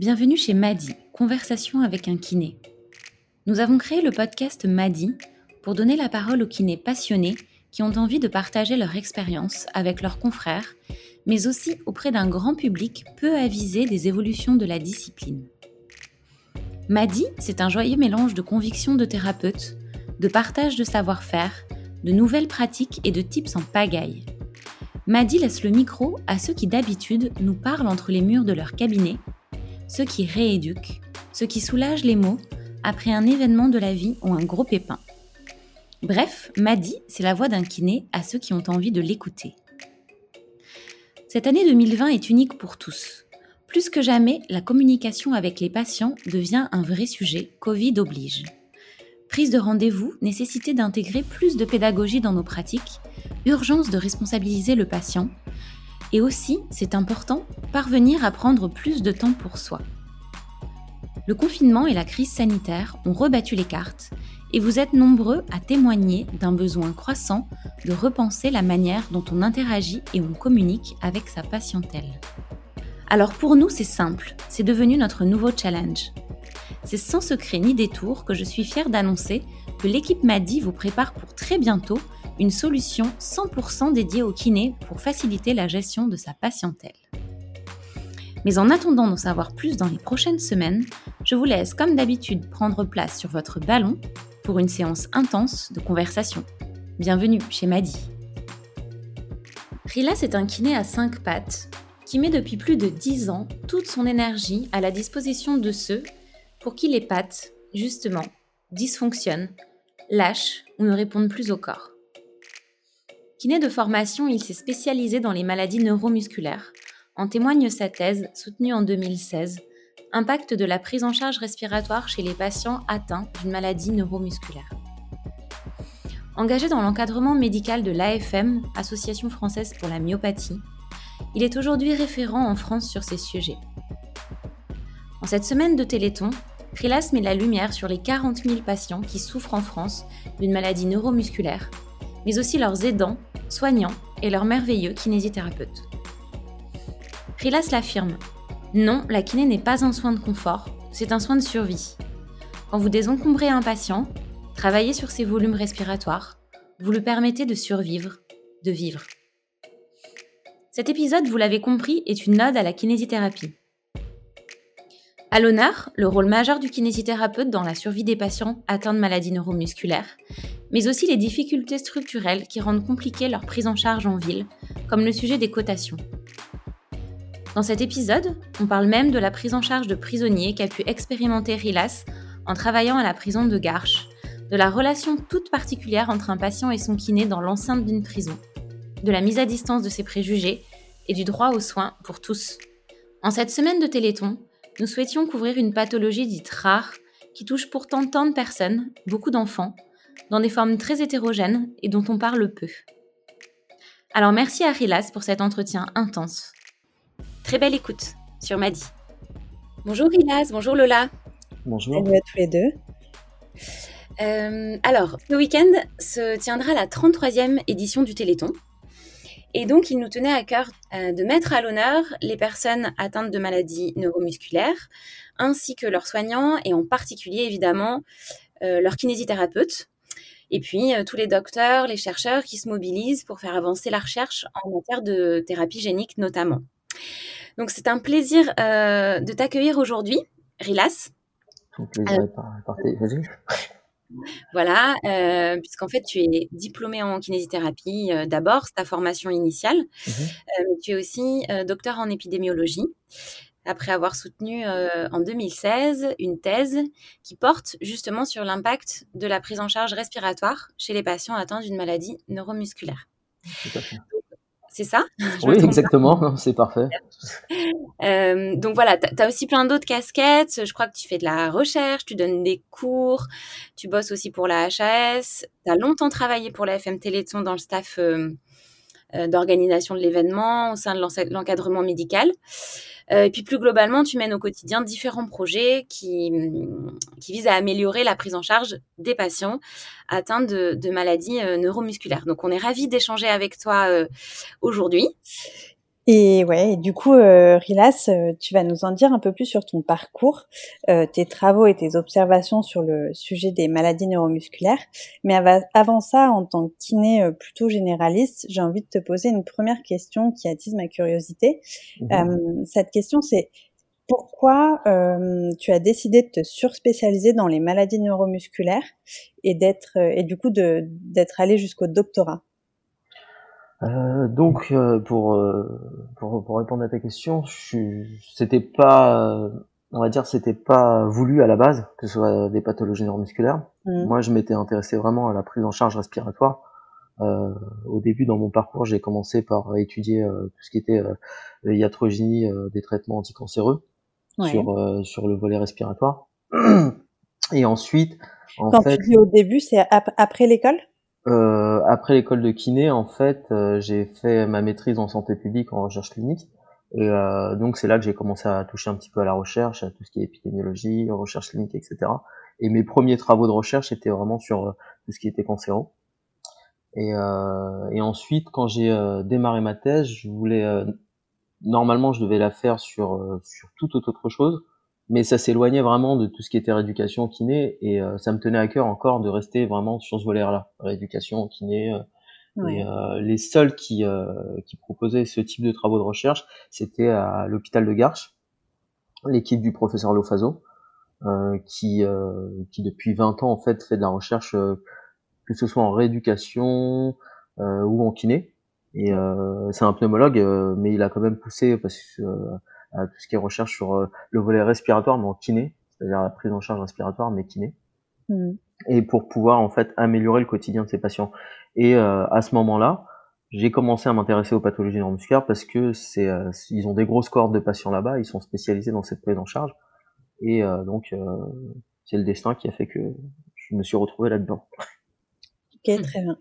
Bienvenue chez Madi, Conversation avec un kiné. Nous avons créé le podcast Madi pour donner la parole aux kinés passionnés qui ont envie de partager leur expérience avec leurs confrères, mais aussi auprès d'un grand public peu avisé des évolutions de la discipline. Madi, c'est un joyeux mélange de convictions de thérapeutes, de partage de savoir-faire, de nouvelles pratiques et de tips en pagaille. Madi laisse le micro à ceux qui d'habitude nous parlent entre les murs de leur cabinet, ceux qui rééduquent, ceux qui soulagent les mots après un événement de la vie ou un gros pépin. Bref, Madi, c'est la voix d'un kiné à ceux qui ont envie de l'écouter. Cette année 2020 est unique pour tous. Plus que jamais, la communication avec les patients devient un vrai sujet, Covid oblige. Prise de rendez-vous, nécessité d'intégrer plus de pédagogie dans nos pratiques, urgence de responsabiliser le patient, et aussi, c'est important, parvenir à prendre plus de temps pour soi. Le confinement et la crise sanitaire ont rebattu les cartes, et vous êtes nombreux à témoigner d'un besoin croissant de repenser la manière dont on interagit et on communique avec sa patientèle. Alors pour nous, c'est simple, c'est devenu notre nouveau challenge c'est sans secret ni détour que je suis fière d'annoncer que l'équipe Madi vous prépare pour très bientôt une solution 100% dédiée au kiné pour faciliter la gestion de sa patientèle. Mais en attendant d'en savoir plus dans les prochaines semaines, je vous laisse comme d'habitude prendre place sur votre ballon pour une séance intense de conversation. Bienvenue chez Madi. Rila, c'est un kiné à 5 pattes qui met depuis plus de 10 ans toute son énergie à la disposition de ceux pour qui les pattes, justement, dysfonctionnent, lâchent ou ne répondent plus au corps. Kiné de formation, il s'est spécialisé dans les maladies neuromusculaires. En témoigne sa thèse, soutenue en 2016, Impact de la prise en charge respiratoire chez les patients atteints d'une maladie neuromusculaire. Engagé dans l'encadrement médical de l'AFM, Association française pour la myopathie, il est aujourd'hui référent en France sur ces sujets. En cette semaine de Téléthon, Trilas met la lumière sur les 40 000 patients qui souffrent en France d'une maladie neuromusculaire, mais aussi leurs aidants, soignants et leurs merveilleux kinésithérapeutes. Trilas l'affirme Non, la kiné n'est pas un soin de confort, c'est un soin de survie. Quand vous désencombrez un patient, travaillez sur ses volumes respiratoires, vous lui permettez de survivre, de vivre. Cet épisode, vous l'avez compris, est une ode à la kinésithérapie. À l'honneur, le rôle majeur du kinésithérapeute dans la survie des patients atteints de maladies neuromusculaires, mais aussi les difficultés structurelles qui rendent compliquée leur prise en charge en ville, comme le sujet des cotations. Dans cet épisode, on parle même de la prise en charge de prisonniers qu'a pu expérimenter Rilas en travaillant à la prison de Garches, de la relation toute particulière entre un patient et son kiné dans l'enceinte d'une prison, de la mise à distance de ses préjugés et du droit aux soins pour tous. En cette semaine de Téléthon, nous souhaitions couvrir une pathologie dite rare qui touche pourtant tant de personnes, beaucoup d'enfants, dans des formes très hétérogènes et dont on parle peu. Alors merci à Rilas pour cet entretien intense. Très belle écoute sur Madi. Bonjour Rilas, bonjour Lola. Bonjour. Salut à tous les deux. Euh, alors, ce week-end se tiendra la 33e édition du Téléthon. Et donc, il nous tenait à cœur euh, de mettre à l'honneur les personnes atteintes de maladies neuromusculaires, ainsi que leurs soignants, et en particulier, évidemment, euh, leurs kinésithérapeutes. Et puis, euh, tous les docteurs, les chercheurs qui se mobilisent pour faire avancer la recherche en matière de thérapie génique notamment. Donc, c'est un plaisir de t'accueillir aujourd'hui, Rilas. plaisir Vas-y. Voilà, euh, puisqu'en fait, tu es diplômé en kinésithérapie euh, d'abord, c'est ta formation initiale, mmh euh, tu es aussi docteur en épidémiologie, après avoir soutenu en 2016 une thèse qui porte justement sur l'impact de la prise en charge respiratoire chez les patients atteints d'une maladie neuromusculaire. C'est ça? Oui, exactement, c'est parfait. Euh, donc voilà, tu as aussi plein d'autres casquettes. Je crois que tu fais de la recherche, tu donnes des cours, tu bosses aussi pour la HAS. Tu as longtemps travaillé pour la FM Téléthon dans le staff euh, euh, d'organisation de l'événement au sein de l'encadrement médical. et puis plus globalement, tu mènes au quotidien différents projets qui, qui visent à améliorer la prise en charge des patients atteints de, de maladies neuromusculaires. Donc on est ravis d'échanger avec toi aujourd'hui. Et ouais, du coup, euh, Rilas, euh, tu vas nous en dire un peu plus sur ton parcours, euh, tes travaux et tes observations sur le sujet des maladies neuromusculaires. Mais avant ça, en tant que kiné plutôt généraliste, j'ai envie de te poser une première question qui attise ma curiosité. Mmh. cette question, c'est pourquoi tu as décidé de te surspécialiser dans les maladies neuromusculaires et d'être et du coup d'être allé jusqu'au doctorat? Euh, donc euh, pour, euh, pour, pour répondre à ta question, c'était pas on va dire c'était pas voulu à la base que ce soit des pathologies neuromusculaires. Mmh. Moi, je m'étais intéressé vraiment à la prise en charge respiratoire. Au début, dans mon parcours, j'ai commencé par étudier tout ce qui était iatrogénie des traitements anticancéreux sur sur le volet respiratoire. Et ensuite, en Quand fait, tu dis au début, c'est après l'école? Euh, après l'école de kiné, en fait, euh, j'ai fait ma maîtrise en santé publique en recherche clinique. Et euh, donc c'est là que j'ai commencé à toucher un petit peu à la recherche, à tout ce qui est épidémiologie, recherche clinique, etc. Et mes premiers travaux de recherche étaient vraiment sur euh, tout ce qui était cancéro. Et, et ensuite, quand j'ai démarré ma thèse, je voulais normalement je devais la faire sur sur toute autre chose mais ça s'éloignait vraiment de tout ce qui était rééducation kiné et euh, ça me tenait à cœur encore de rester vraiment sur ce volet-là, rééducation kiné. Euh, et euh, les seuls qui, qui proposaient ce type de travaux de recherche, c'était à l'hôpital de Garches, l'équipe du professeur Lofaso, qui, qui depuis 20 ans en fait fait de la recherche que ce soit en rééducation ou en kiné. Et c'est un pneumologue, mais il a quand même poussé parce que tout ce qui est recherche sur euh, le volet respiratoire, mais en kiné, c'est-à-dire la prise en charge respiratoire, mais kiné. Mm. Et pour pouvoir en fait améliorer le quotidien de ces patients. Et euh, à ce moment-là, j'ai commencé à m'intéresser aux pathologies neuromusculaires parce que c'est, euh, ils ont des grosses cohortes de patients là-bas, ils sont spécialisés dans cette prise en charge. Et donc, c'est le destin qui a fait que je me suis retrouvé là-dedans. Ok, très bien.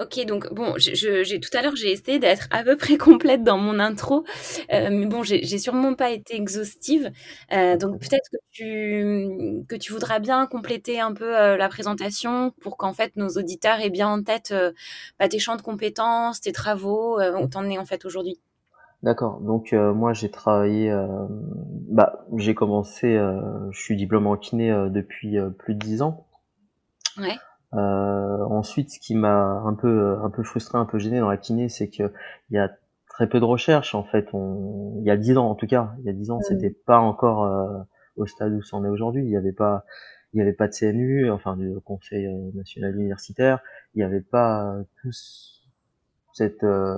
Ok, donc bon, j'ai tout à l'heure j'ai essayé d'être à peu près complète dans mon intro, euh, mais bon, j'ai sûrement pas été exhaustive. Euh, donc peut-être que tu que tu voudras bien compléter un peu euh, la présentation pour qu'en fait nos auditeurs aient bien en tête bah, tes champs de compétences, tes travaux, où t'en es en fait aujourd'hui. D'accord. Donc moi j'ai travaillé, bah j'ai commencé, je suis diplômé en kiné depuis plus de dix ans. Ouais. Euh, ensuite, ce qui m'a un peu un peu frustré, un peu gêné dans la kiné, c'est que il y a très peu de recherche en fait. On, il y a dix ans en tout cas, il y a dix ans, c'était pas encore euh, au stade où c'en est aujourd'hui. Il n'y avait pas il n'y avait pas de CNU, enfin du Conseil euh, national universitaire. Il n'y avait pas tout cette euh,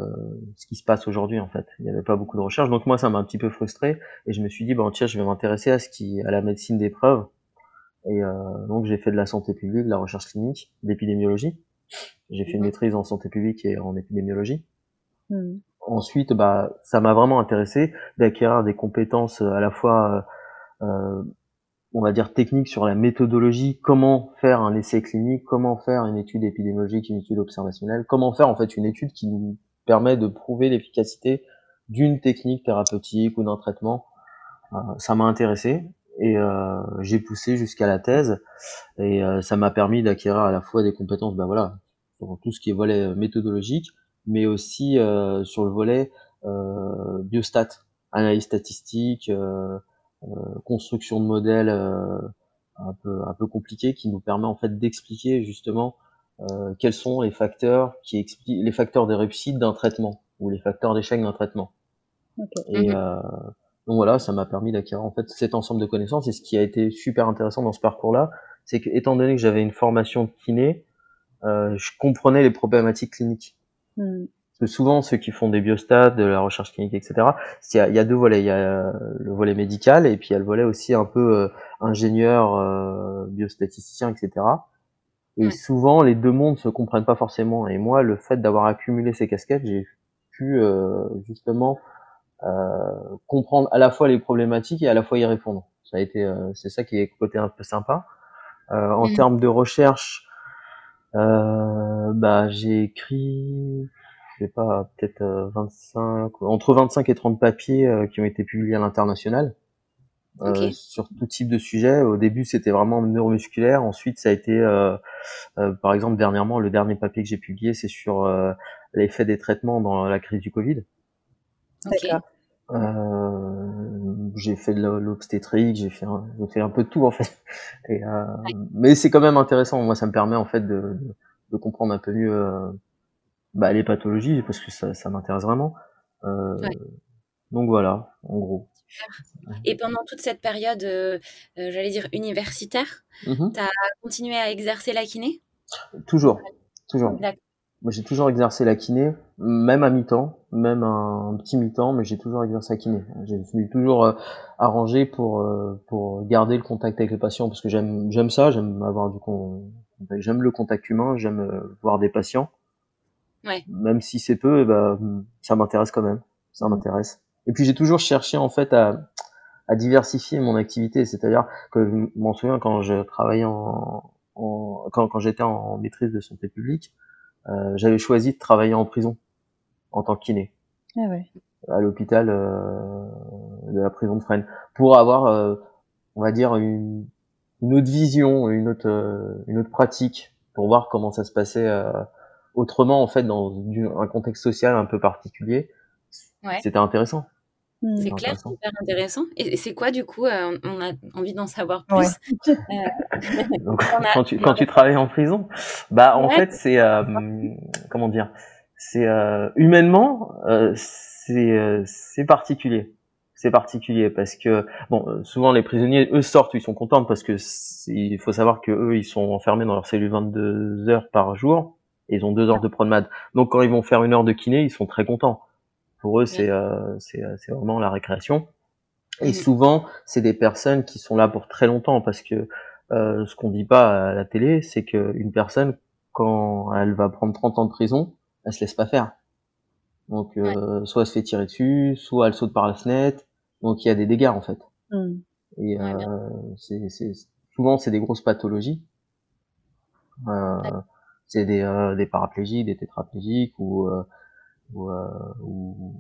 ce qui se passe aujourd'hui en fait. Il n'y avait pas beaucoup de recherche. Donc moi, ça m'a un petit peu frustré et je me suis dit bon tiens, je vais m'intéresser à ce qui à la médecine des preuves et euh, donc j'ai fait de la santé publique, de la recherche clinique, d'épidémiologie. J'ai fait une maîtrise en santé publique et en épidémiologie. Hmm. Ensuite, bah, ça m'a vraiment intéressé d'acquérir des compétences à la fois, euh, on va dire, techniques sur la méthodologie, comment faire un essai clinique, comment faire une étude épidémiologique, une étude observationnelle, comment faire en fait une étude qui nous permet de prouver l'efficacité d'une technique thérapeutique ou d'un traitement. Euh, ça m'a intéressé et euh, j'ai poussé jusqu'à la thèse. Et euh, ça m'a permis d'acquérir à la fois des compétences ben voilà sur tout ce qui est volet euh, méthodologique mais aussi euh, sur le volet biostat analyse statistique construction de modèles un peu un peu compliqué qui nous permet en fait d'expliquer justement quels sont les facteurs qui expliquent les facteurs de réussite d'un traitement ou les facteurs d'échec d'un traitement. Et mhm. Donc voilà, ça m'a permis d'acquérir en fait cet ensemble de connaissances. Et ce qui a été super intéressant dans ce parcours-là, c'est que étant donné que j'avais une formation de kiné, euh, je comprenais les problématiques cliniques. Hmm. Parce que souvent, ceux qui font des biostats, de la recherche clinique, etc., il y, a, il y a deux volets. Il y a euh, le volet médical et puis il y a le volet aussi un peu euh, ingénieur, euh, biostatisticien, etc. Et souvent, les deux mondes se comprennent pas forcément. Et moi, le fait d'avoir accumulé ces casquettes, j'ai pu justement euh, comprendre à la fois les problématiques et à la fois y répondre. Ça a été, euh, c'est ça qui est côté un peu sympa. Euh, en mm. termes de recherche, bah j'ai écrit, je sais pas, peut-être 25, entre 25 et 30 papiers qui ont été publiés à l'international. Euh, sur tout type de sujet. Au début, c'était vraiment neuromusculaire. Ensuite, ça a été, euh, euh, par exemple, dernièrement, le dernier papier que j'ai publié, c'est sur l'effet des traitements dans la crise du Covid. Euh, j'ai fait de l'obstétrique, j'ai fait, un, j'ai fait un peu de tout en fait. Et, euh, Mais c'est quand même intéressant. Moi, ça me permet en fait de, de, de comprendre un peu mieux euh, bah, les pathologies parce que ça, ça m'intéresse vraiment. Euh, Donc voilà, en gros. Et pendant toute cette période, j'allais dire universitaire, Mhm. tu as continué à exercer la kiné? Toujours, toujours. D'accord. Moi, j'ai toujours exercé la kiné, même à mi-temps, même un, un petit mi-temps, mais j'ai toujours exercé la kiné. J'ai suis toujours euh, arrangé pour euh, pour garder le contact avec les patients parce que j'aime j'aime ça, j'aime avoir du con- contact, j'aime le contact humain, j'aime euh, voir des patients. Ouais. Même si c'est peu, eh ben, ça m'intéresse quand même. Ça m'intéresse. Et puis j'ai toujours cherché en fait à à diversifier mon activité, c'est-à-dire que je m'en souviens quand je travaillais en, en quand quand j'étais en maîtrise de santé publique, j'avais choisi de travailler en prison en tant que kiné Ah ouais. à l'hôpital euh, de la prison de Fresnes pour avoir euh, on va dire une, une autre vision une autre euh, une autre pratique pour voir comment ça se passait euh, autrement en fait dans un contexte social un peu particulier Ouais. c'était intéressant. C'est C'est clair, c'est intéressant. hyper intéressant. Et c'est quoi du coup euh, On a envie d'en savoir plus? Ouais. Euh, Donc, On a- quand tu quand tu travailles en prison, bah en Ouais. fait c'est euh, comment dire, c'est euh, humainement euh, c'est euh, c'est particulier, c'est particulier parce que bon souvent les prisonniers eux sortent ils sont contents parce que il faut savoir que eux ils sont enfermés dans leur cellule 22 heures par jour et ils ont deux heures de promenade donc quand ils vont faire une heure de kiné ils sont très contents pour eux c'est euh, c'est euh, c'est vraiment la récréation et Mhm. souvent c'est des personnes qui sont là pour très longtemps parce que euh, ce qu'on dit pas à la télé, c'est qu'une personne, quand elle va prendre 30 ans de prison, elle se laisse pas faire. Donc, euh, soit elle se fait tirer dessus, soit elle saute par la fenêtre. Donc, il y a des dégâts, en fait. Hmm. Et Ouais, euh, c'est, c'est, souvent, c'est des grosses pathologies. Euh, c'est des, euh, des paraplégiques, des tétraplégiques ou, euh, ou, euh, ou,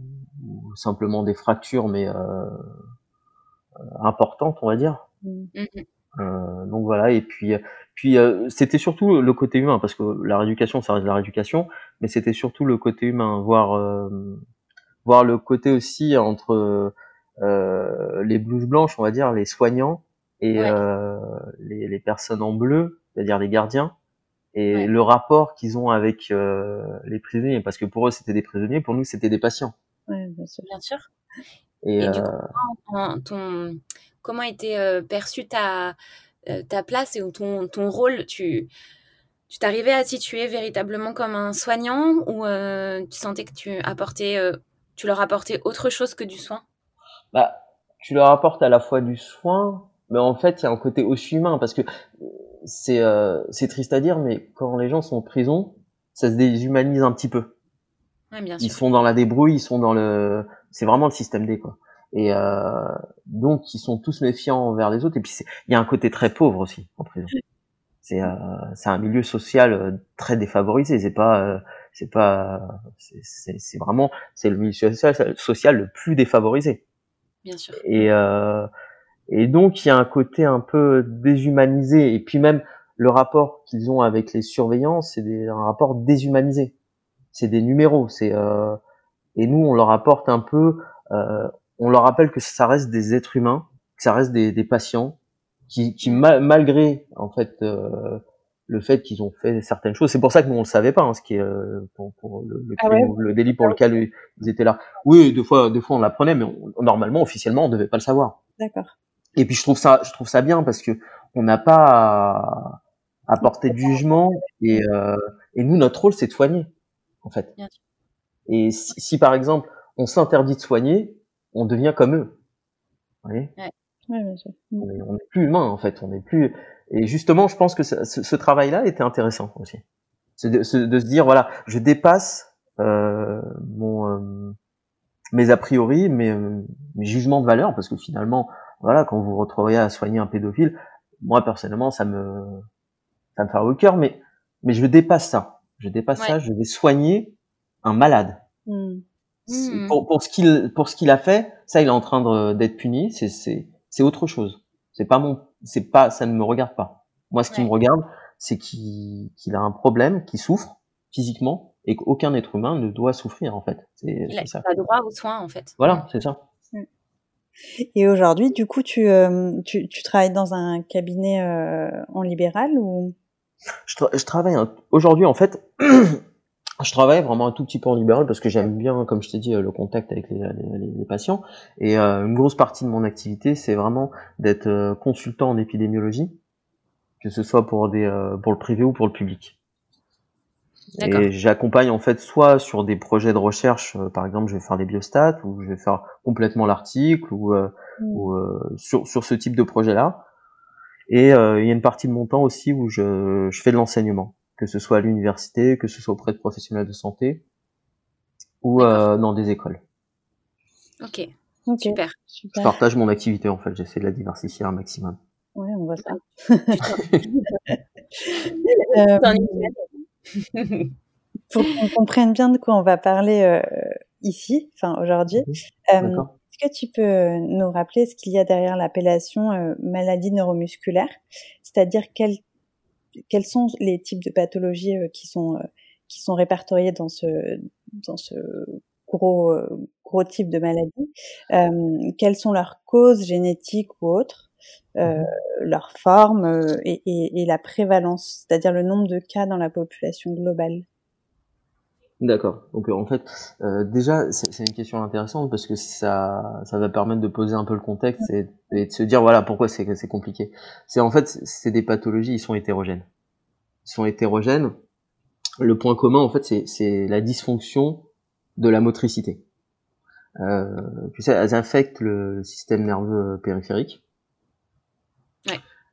ou simplement des fractures, mais euh, euh, importantes, on va dire. Hmm. mhm. Euh, donc voilà, et puis, puis euh, c'était surtout le côté humain, parce que la rééducation, ça reste la rééducation, mais c'était surtout le côté humain, voir, euh, voir le côté aussi entre euh, les blouses blanches, on va dire, les soignants, et Ouais. euh, les, les personnes en bleu, c'est-à-dire les gardiens, et Ouais. le rapport qu'ils ont avec euh, les prisonniers, parce que pour eux c'était des prisonniers, pour nous c'était des patients. Ouais, bien sûr. Bien sûr. Et, Et du euh, coup, ton, ton- comment était euh, perçue ta, ta place et ton, ton rôle? Tu tu t'arrivais à situer véritablement comme un soignant ou euh, tu sentais que tu apportais, euh, tu leur apportais autre chose que du soin? Bah, tu leur apportes à la fois du soin, mais en fait, il y a un côté aussi humain parce que c'est euh, triste à dire, mais quand les gens sont en prison, ça se déshumanise un petit peu. Oui, bien Ils sûr. sont dans la débrouille, ils sont dans le, c'est vraiment le système D quoi. Et euh, donc ils sont tous méfiants envers les autres. Et puis il y a un côté très pauvre aussi en prison. C'est euh, un milieu social euh, très défavorisé. C'est pas euh, c'est pas c'est vraiment c'est le milieu social, social le plus défavorisé. Bien sûr. Et, euh, et donc il y a un côté un peu déshumanisé. Et puis même le rapport qu'ils ont avec les surveillants, c'est un rapport déshumanisé. C'est des numéros. C'est euh, et nous on leur apporte un peu, euh, on leur rappelle que ça reste des êtres humains, que ça reste des, des patients qui, qui ma- malgré en fait euh, le fait qu'ils ont fait certaines choses, c'est pour ça que nous on le savait pas, hein, ce qui est euh, pour, pour le, le, Ah ouais le délit pour lequel ils étaient là. Oui, deux fois, deux fois on l'apprenait, mais on- normalement, officiellement, on devait pas le savoir. D'accord. Et puis je trouve ça, je trouve ça bien parce que on n'a pas à, à porter de jugement et, euh, et nous notre rôle c'est de soigner en fait. Bien sûr. Et si, si, par exemple on s'interdit de soigner, on devient comme eux. Vous voyez? Ouais, bien sûr. Hmm. on est, on est plus humain en fait, on est plus. Et justement, je pense que ça- ce, ce travail-là était intéressant aussi, c'est de, se- de se dire voilà, je dépasse euh, mon euh, mes a priori, mes, euh, mes jugements de valeur, parce que finalement, voilà, quand vous vous retrouvez à soigner un pédophile, moi personnellement, ça me ça me fait au cœur, mais mais je dépasse ça, je dépasse Ouais. ça, je vais soigner un malade. Hmm. Mhm. Pour, pour ce qu'il pour ce qu'il a fait, ça il est en train d'être puni, c'est c'est c'est autre chose. C'est pas mon c'est pas ça ne me regarde pas. Moi ce qui me regarde, c'est qu'il qu'il a un problème, qu'il souffre physiquement et qu'aucun être humain ne doit souffrir en fait. Il n'a pas droit aux soins en fait. Voilà, c'est ça. Et aujourd'hui, du coup, tu, euh, travailles dans un cabinet euh, en libéral ou? Je, travaille aujourd'hui en fait. je travaille vraiment un tout petit peu en libéral parce que j'aime bien, comme je t'ai dit, le contact avec les, patients. Et euh, une grosse partie de mon activité, c'est vraiment d'être euh, consultant en épidémiologie, que ce soit pour des euh, pour le privé ou pour le public. Et j'accompagne en fait soit sur des projets de recherche, euh, par exemple, je vais faire des biostats ou je vais faire complètement l'article ou, euh, mmh. ou euh, sur, sur ce type de projet-là. Et il y a une partie de mon temps aussi où je, je fais de l'enseignement, que ce soit à l'université, que ce soit auprès de professionnels de santé ou dans des écoles. Ok, super. Je partage mon activité en fait, j'essaie de la diversifier un maximum. Ouais, on voit ça. Pour qu'on comprenne bien de quoi on va parler euh, ici, enfin aujourd'hui, euh, est-ce que tu peux nous rappeler ce qu'il y a derrière l'appellation euh, maladie neuromusculaire? C'est-à-dire quels, quels sont les types de pathologies qui sont qui sont répertoriés dans ce dans ce gros gros type de maladie? Quelles sont leurs causes génétiques ou autres? Euh, mmh leur forme euh, et, et, et, la prévalence, c'est-à-dire le nombre de cas dans la population globale. D'accord. Donc en fait, euh, déjà, c'est une question intéressante parce que ça, ça va permettre de poser un peu le contexte et, et de se dire voilà pourquoi c'est compliqué. C'est en fait, c'est des pathologies, ils sont hétérogènes. Ils sont hétérogènes. Le point commun, en fait, c'est la dysfonction de la motricité. Euh, tu sais, elles affectent le système nerveux périphérique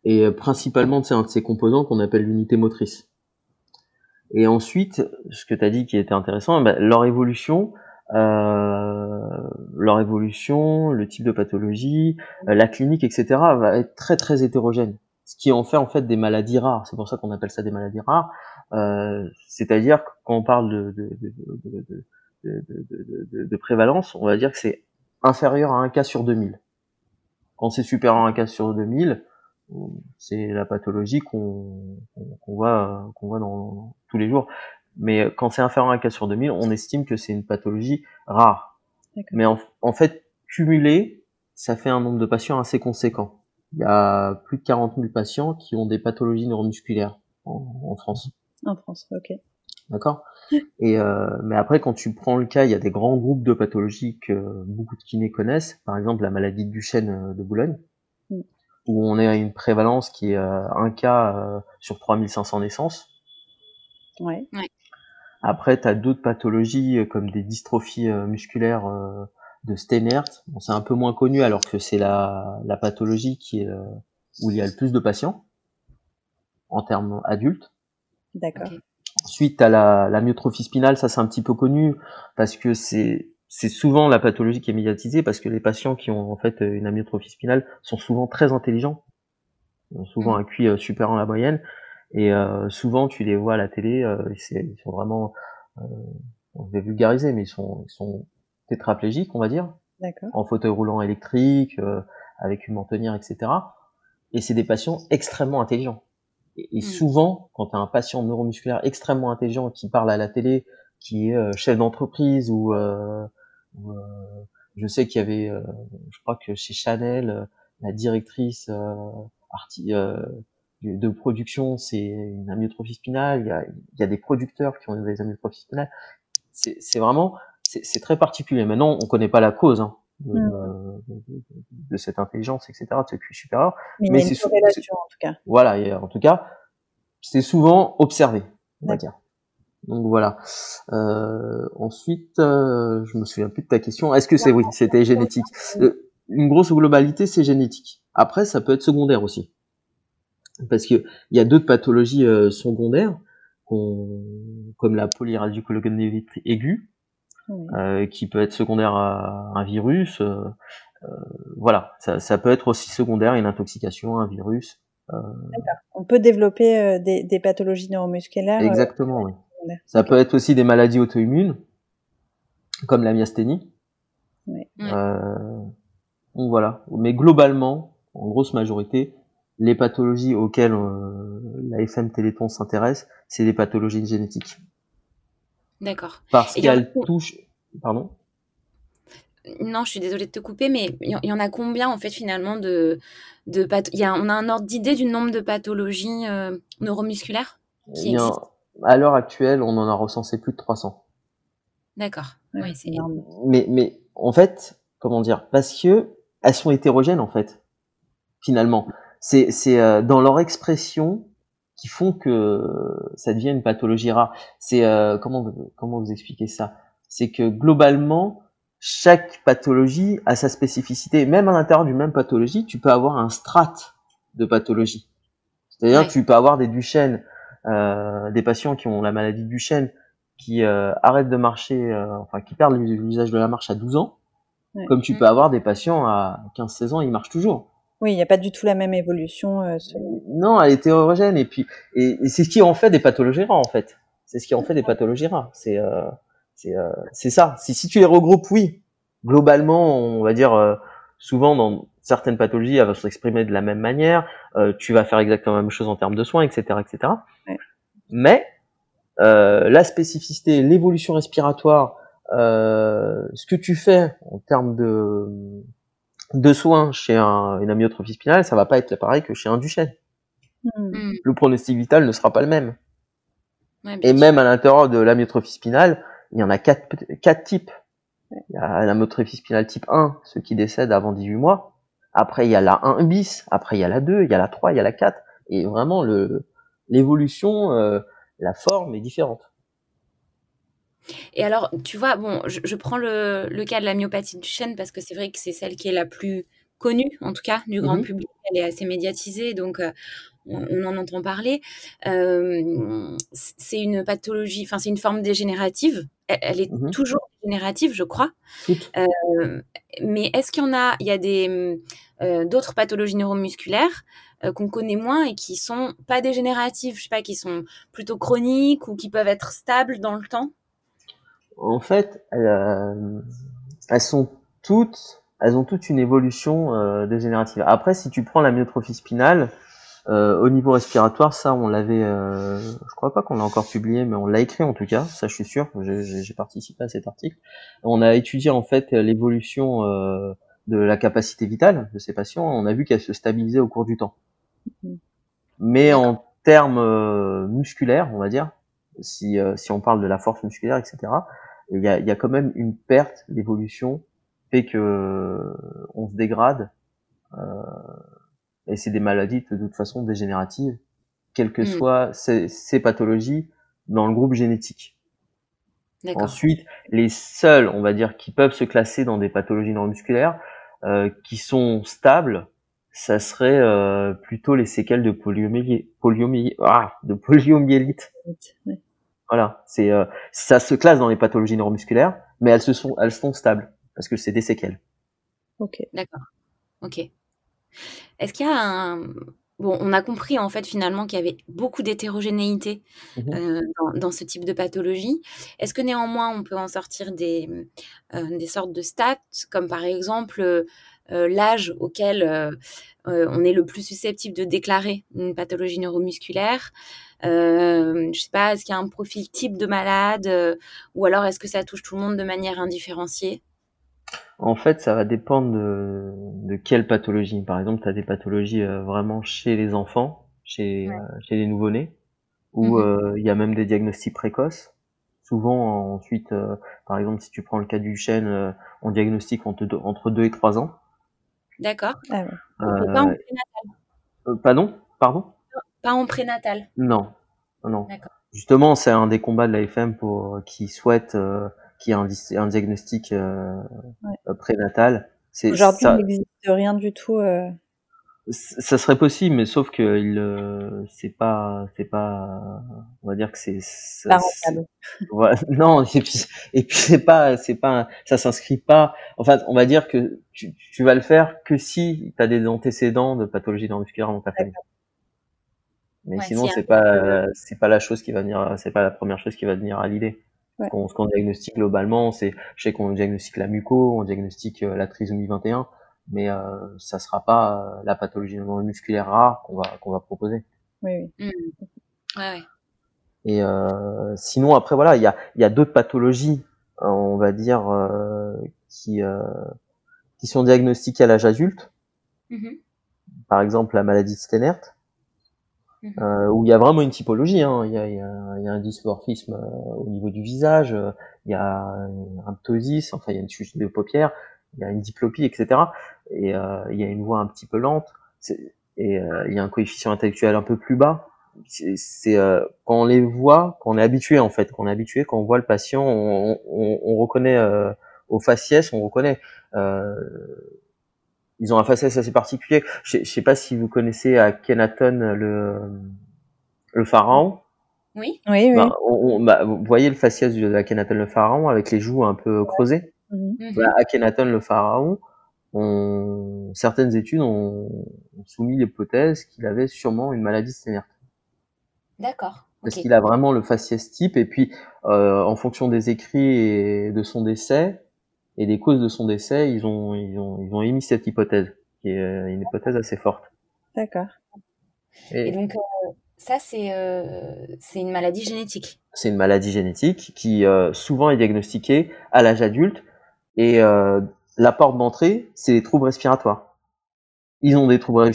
et euh, principalement c'est un de ces composants qu'on appelle l'unité motrice. Et ensuite, ce que tu as dit qui était intéressant, bah, leur évolution, euh, leur évolution, le type de pathologie, euh, la clinique, etc., va être très très hétérogène. Ce qui en fait en fait des maladies rares. C'est pour ça qu'on appelle ça des maladies rares. Euh, C'est-à-dire quand on parle de, de, de, de, prévalence, on va dire que c'est inférieur à un cas sur 2000. Quand c'est supérieur à un cas sur 2000, c'est la pathologie qu'on voit qu'on voit dans tous les jours. Mais quand c'est inférieur à un cas sur 2000, on estime que c'est une pathologie rare. Mais en, fait, cumulé, ça fait un nombre de patients assez conséquent. Il y a plus de 40 000 patients qui ont des pathologies neuromusculaires en, France. En France, ok. D'accord? Et euh, mais après, quand tu prends le cas, il y a des grands groupes de pathologies que beaucoup de kinés connaissent. Par exemple, la maladie de Duchenne euh, de Boulogne, où on est à une prévalence qui est euh, un cas euh, sur 3500 naissances. Ouais. Après, tu as d'autres pathologies euh, comme des dystrophies musculaires de Steinert. Bon, c'est un peu moins connu alors que c'est la, la pathologie qui est où il y a le plus de patients en termes adultes. D'accord. Ensuite, tu as la, la myotrophie spinale, ça c'est un petit peu connu parce que c'est c'est souvent la pathologie qui est médiatisée parce que les patients qui ont en fait une amyotrophie spinale sont souvent très intelligents, ont souvent mm. un QI euh, supérieur à la moyenne, et euh, souvent tu les vois à la télé, euh, ils sont vraiment, euh, on va vulgariser, mais ils sont, ils sont tétraplégiques, on va dire, en fauteuil roulant électrique, euh, avec une mentonnière, etc. Et c'est des patients extrêmement intelligents. Et, mm. souvent, quand tu as un patient neuromusculaire extrêmement intelligent qui parle à la télé, qui est chef d'entreprise ou euh, je sais qu'il y avait, euh, je crois que chez Chanel, euh, la directrice de production, c'est une amyotrophie spinale. Il y a, il y a des producteurs qui ont des amyotrophies spinales. C'est vraiment, c'est très particulier. Maintenant, on connaît pas la cause hein, de, mm. de, de, cette intelligence, etc., de ce QI supérieur. Mais, c'est en tout cas. Voilà, en tout cas, c'est souvent observé, on va dire. Donc voilà. Euh, ensuite, euh, je me souviens plus de ta question. Est-ce que c'est oui, c'était génétique. Euh, une grosse globalité, c'est génétique. Après, ça peut être secondaire aussi, parce que il y a d'autres pathologies euh, secondaires, comme la polyradiculoneuropathie aiguë, euh, qui peut être secondaire à un virus. Euh, voilà, ça, ça, peut être aussi secondaire à une intoxication, un virus. On peut développer des, des, pathologies neuromusculaires. Exactement, oui. Ça peut être aussi des maladies auto-immunes, comme la myasthénie. Euh, donc voilà. Mais globalement, en grosse majorité, les pathologies auxquelles euh, la FM Téléthon s'intéresse, c'est des pathologies génétiques. D'accord. Parce qu'elle touche. Pardon? Non, je suis désolée de te couper, mais il y, en a combien en fait finalement de, de y a, On a un ordre d'idée du nombre de pathologies euh, neuromusculaires qui existent? À l'heure actuelle, on en a recensé plus de 300. D'accord. Oui, c'est mais, mais en fait, comment dire Parce que elles sont hétérogènes en fait. Finalement, c'est c'est euh, dans leur expression qui font que ça devient une pathologie rare. C'est euh, comment comment vous expliquer ça? C'est que globalement chaque pathologie a sa spécificité. Même à l'intérieur du même pathologie, tu peux avoir un strate de pathologie. C'est-à-dire tu peux avoir des Duchenne, des patients qui ont la maladie de Duchenne, qui euh, arrêtent de marcher, euh, enfin qui perdent l'usage de la marche à 12 ans, comme tu peux mm. avoir des patients à 15-16 ans, ils marchent toujours. Oui, il n'y a pas du tout la même évolution. Euh, non, elle est hétérogène et puis et, c'est ce qui en fait des pathologies rares en fait. C'est ce qui en fait des pathologies rares. C'est euh, euh, ça. Si, si tu les regroupes, oui, globalement, on va dire euh, souvent dans certaines pathologies, elles vont s'exprimer de la même manière. Euh, tu vas faire exactement la même chose en termes de soins, etc., etc. Mais la spécificité, l'évolution respiratoire, ce que tu fais en termes de de soins chez un, une amyotrophie spinale, ça va pas être pareil que chez un Duchenne. Hmm. Le pronostic vital ne sera pas le même. et même à l'intérieur de l'amyotrophie spinale, il y en a quatre, quatre types. Il y a la motriphy spinale type 1, ceux qui décèdent avant 18 mois. Après, il y a la 1 bis. Après, il y a la 2, il y a la 3, il y a la 4. Et vraiment, le, l'évolution, euh, la forme est différente. Et alors, tu vois, bon, je, prends le, le, cas de la myopathie du chêne parce que c'est vrai que c'est celle qui est la plus connue, en tout cas, du grand mhm. public. Elle est assez médiatisée, donc euh, on, en entend parler. Euh, c'est une pathologie, enfin, c'est une forme dégénérative. Elle, est mhm. toujours dégénérative, je crois. Euh, mais est-ce qu'il y en a, il y a des euh, d'autres pathologies neuromusculaires qu'on connaît moins et qui sont pas dégénératives, je sais pas, qui sont plutôt chroniques ou qui peuvent être stables dans le temps? En fait, elles sont toutes elles ont toute une évolution dégénérative. Après, si tu prends la myotrophie spinale, euh, au niveau respiratoire, ça, on l'avait, euh, je crois pas qu'on l'a encore publié, mais on l'a écrit en tout cas, ça je suis sûr, j'ai participé à cet article. On a étudié en fait l'évolution euh, de la capacité vitale de ces patients, on a vu qu'elle se stabilisait au cours du temps. Mm-hmm. Mais en termes euh, musculaires, on va dire, si, euh, si on parle de la force musculaire, etc., il y a, y a quand même une perte d'évolution fait que on se dégrade. Euh, et c'est des maladies de toute façon dégénératives, quelles que mm. soient ces, pathologies dans le groupe génétique. Ensuite, les seuls, on va dire, qui peuvent se classer dans des pathologies neuromusculaires, euh, qui sont stables, ça serait euh, plutôt les séquelles de poliomyélite. Ah, de poliomyélite. Voilà, c'est euh, ça se classe dans les pathologies neuromusculaires, mais elles se sont elles sont stables parce que c'est des séquelles. Ok. D'accord. Ok. Est-ce qu'il y a un... Bon, on a compris en fait finalement qu'il y avait beaucoup d'hétérogénéité mmh euh, dans, ce type de pathologie. Est-ce que néanmoins on peut en sortir des, euh, des sortes de stats, comme par exemple euh, l'âge auquel on est le plus susceptible de déclarer une pathologie neuromusculaire? Je sais pas, est-ce qu'il y a un profil type de malade ou alors est-ce que ça touche tout le monde de manière indifférenciée? En fait, ça va dépendre de, quelle pathologie. Par exemple, tu as des pathologies euh, vraiment chez les enfants, chez, euh, chez les nouveau-nés, où mhm. euh, il y a même des diagnostics précoces. Souvent, ensuite, par exemple, si tu prends le cas du chêne, on diagnostique entre, entre 2 et 3 ans. D'accord. Ah pas en prénatal. pardon? Pardon? Pas en prénatal. Non. Non. Justement, c'est un des combats de l'AFM pour qui souhaite qui a un, un diagnostic euh, euh, prénatal. Aujourd'hui, il n'existe rien du tout. Euh... Ça serait possible, mais sauf que il, c'est pas, c'est pas, on va dire que c'est, voilà, non, et puis, et puis c'est pas, c'est pas, ça s'inscrit pas. Enfin, on va dire que tu, tu vas le faire que si tu as des antécédents de pathologie musculaire dans ta famille. Mais sinon, c'est pas, c'est pas la chose qui va venir, c'est pas la première chose qui va venir à l'idée. Ce qu'on diagnostique globalement, c'est, je sais qu'on diagnostique la muco, on diagnostique euh, la trisomie 21, mais euh, ça sera pas euh, la pathologie musculaire rare qu'on va qu'on va proposer. Oui, oui. Mmh. Ouais, Et sinon, après, voilà, il y a, y a d'autres pathologies, on va dire, qui, qui sont diagnostiquées à l'âge adulte. Mm-hmm. Par exemple, la maladie de Stenert. Euh, où il y a vraiment une typologie. Hein. Il, y a, il, y a, il, y a, un dysmorphisme au niveau du visage, il y a un ptosis, enfin il y a une chute de paupières, il y a une diplopie, etc. Et euh, il y a une voix un petit peu lente, et euh, il y a un coefficient intellectuel un peu plus bas. C'est euh, quand on les voit, quand on est habitué en fait, quand on est habitué, quand on voit le patient, on, on, on reconnaît euh, au faciès, on reconnaît. Euh, ils ont un faciès assez particulier. Je, je sais pas si vous connaissez à Kenaton le le pharaon. Oui. Oui, oui. Bah, on, bah, vous voyez le faciès de Akhenaton le pharaon avec les joues un peu creusées. Mhm. Bah, Akhenaton le pharaon, on... certaines études ont, soumis l'hypothèse qu'il avait sûrement une maladie sténère. D'accord. Parce qu'il a vraiment le faciès type et puis euh, en fonction des écrits et de son décès et des causes de son décès, ils ont ils ont ils ont émis cette hypothèse qui est une hypothèse assez forte. D'accord. Et, et, donc euh, ça, c'est euh, une maladie génétique. C'est une maladie génétique qui euh, souvent est diagnostiquée à l'âge adulte. Et euh, la porte d'entrée, c'est les troubles respiratoires. Ils ont des troubles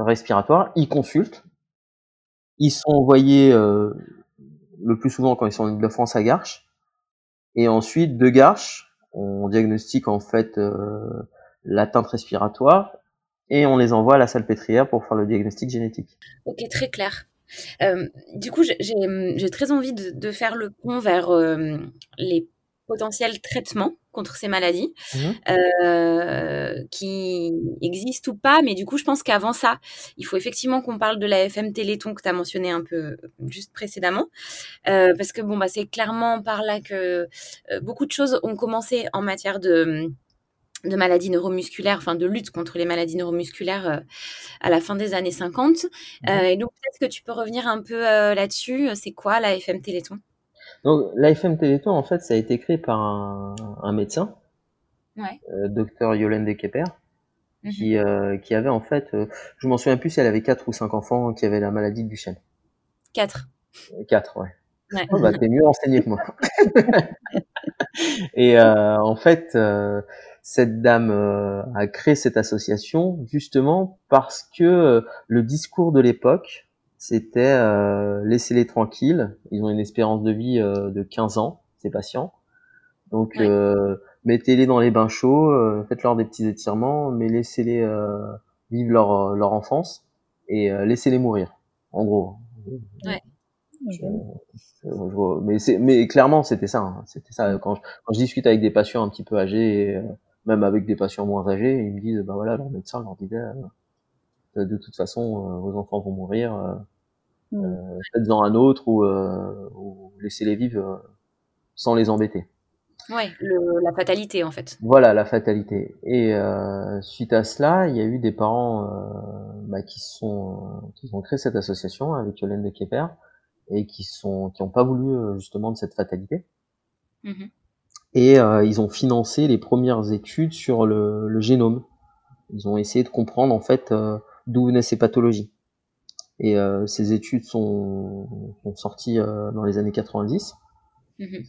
respiratoires, ils consultent. Ils sont envoyés euh, le plus souvent quand ils sont en Ile-de-France à Garches. Et ensuite, de Garches, on diagnostique en fait euh, l'atteinte respiratoire et on les envoie à la salle pétrière pour faire le diagnostic génétique. Ok, très clair. Euh, du coup, j'ai très envie de, de, faire le pont vers euh, les potentiels traitements contre ces maladies mmh. euh, qui existent ou pas. Mais du coup, je pense qu'avant ça, il faut effectivement qu'on parle de la FM Téléthon que tu as mentionné un peu juste précédemment. Euh, parce que bon, bah, c'est clairement par là que euh, beaucoup de choses ont commencé en matière de de maladies neuromusculaires, enfin de lutte contre les maladies neuromusculaires euh, à la fin des années 50. Euh, et donc peut-être que tu peux revenir un peu euh, là-dessus. C'est quoi la FM Téléthon? Donc la FM Téléthon, en fait, ça a été créé par un, un médecin, ouais. docteur Yolande Kepper, Mhm. qui, qui avait en fait, je m'en souviens plus si elle avait quatre ou cinq enfants qui avaient la maladie de Duchenne. Quatre. Quatre, ouais. Ouais. Oh, bah, t'es mieux renseigné que moi. et en fait, cette dame euh, a créé cette association justement parce que euh, le discours de l'époque, c'était euh, laissez-les tranquilles. Ils ont une espérance de vie euh, de 15 ans, ces patients. Donc Ouais. euh, mettez-les dans les bains chauds, euh, faites-leur des petits étirements, mais laissez-les euh, vivre leur, leur enfance et euh, laissez-les mourir. En gros. Ouais. Je- je- je- mais, mais clairement, c'était ça. hein. C'était ça. Quand je, quand je discute avec des patients un petit peu âgés, et, euh, même avec des patients moins âgés, ils me disent, bah voilà, leur médecin leur disait, euh, de toute façon, euh, vos enfants vont mourir, euh, Mm. euh, faites-en un autre ou, euh, ou laissez-les vivre euh, sans les embêter. Ouais, le- la fatalité en fait. Voilà la fatalité. Et euh, suite à cela, il y a eu des parents euh, bah, qui sont qui ont créé cette association avec Yolande de Kepper et qui sont qui ont pas voulu justement de cette fatalité. Mhm. Et ils ont financé les premières études sur le, le génome. Ils ont essayé de comprendre en fait euh, d'où venaient ces pathologies. Et euh, ces études sont, sont sorties euh, dans les années 90. Mhm.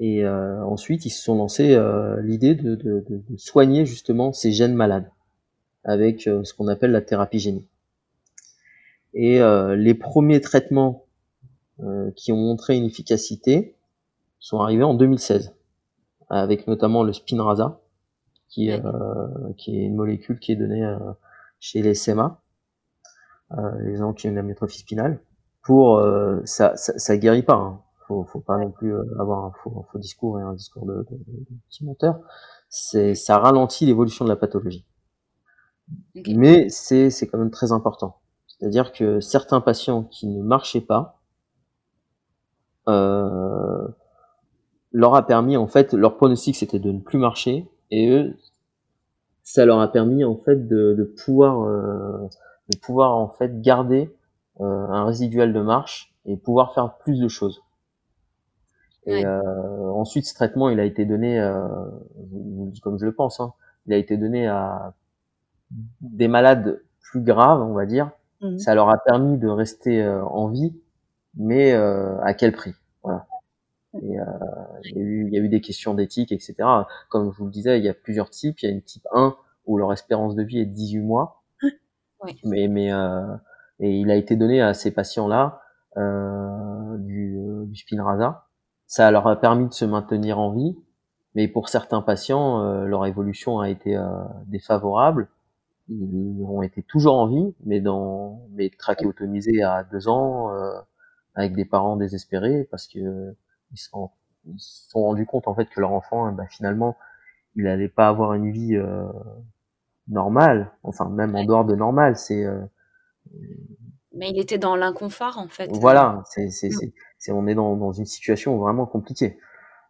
Et euh, ensuite, ils se sont lancés euh, l'idée de, de, de, de soigner justement ces gènes malades avec euh, ce qu'on appelle la thérapie génique. Et euh, les premiers traitements euh, qui ont montré une efficacité sont arrivés en 2016, avec notamment le Spinraza, qui, euh, qui est une molécule qui est donnée euh, chez les SMA, les gens qui ont une amyotrophie spinale. Pour euh, ça, ça, ça guérit pas. Hein. Faut, faut pas non plus euh, avoir un faux, un faux discours et un discours de, de, de, de petit menteur. C'est, ça ralentit l'évolution de la pathologie. Ok. Mais c'est, c'est quand même très important. C'est-à-dire que certains patients qui ne marchaient pas, euh, leur a permis en fait, leur pronostic c'était de ne plus marcher, et eux, ça leur a permis en fait de, de pouvoir, euh, de pouvoir en fait garder euh, un résiduel de marche et pouvoir faire plus de choses. Et Ouais. euh, ensuite, ce traitement, il a été donné, euh, comme je le pense, hein, il a été donné à des malades plus graves, on va dire. Mhm. Ça leur a permis de rester euh, en vie mais à quel prix? Voilà. Et, euh, il, y a eu, il y a eu des questions d'éthique, etc. Comme je vous le disais, il y a plusieurs types. Il y a une type 1 où leur espérance de vie est de 18 mois. Oui. Mais, mais euh, et il a été donné à ces patients-là euh, du, euh, du Spinraza. Ça leur a permis de se maintenir en vie, mais pour certains patients, euh, leur évolution a été euh, défavorable. Ils ont été toujours en vie, mais dans mais trachéotomisés à deux ans, avec des parents désespérés parce que ils se sont, ils sont rendus compte en fait que leur enfant, bah, finalement, il allait pas avoir une vie euh, normale, enfin même en dehors de normal, c'est. Euh, mais il était dans l'inconfort en fait. Voilà, c'est c'est mm. c'est on est dans dans une situation vraiment compliquée.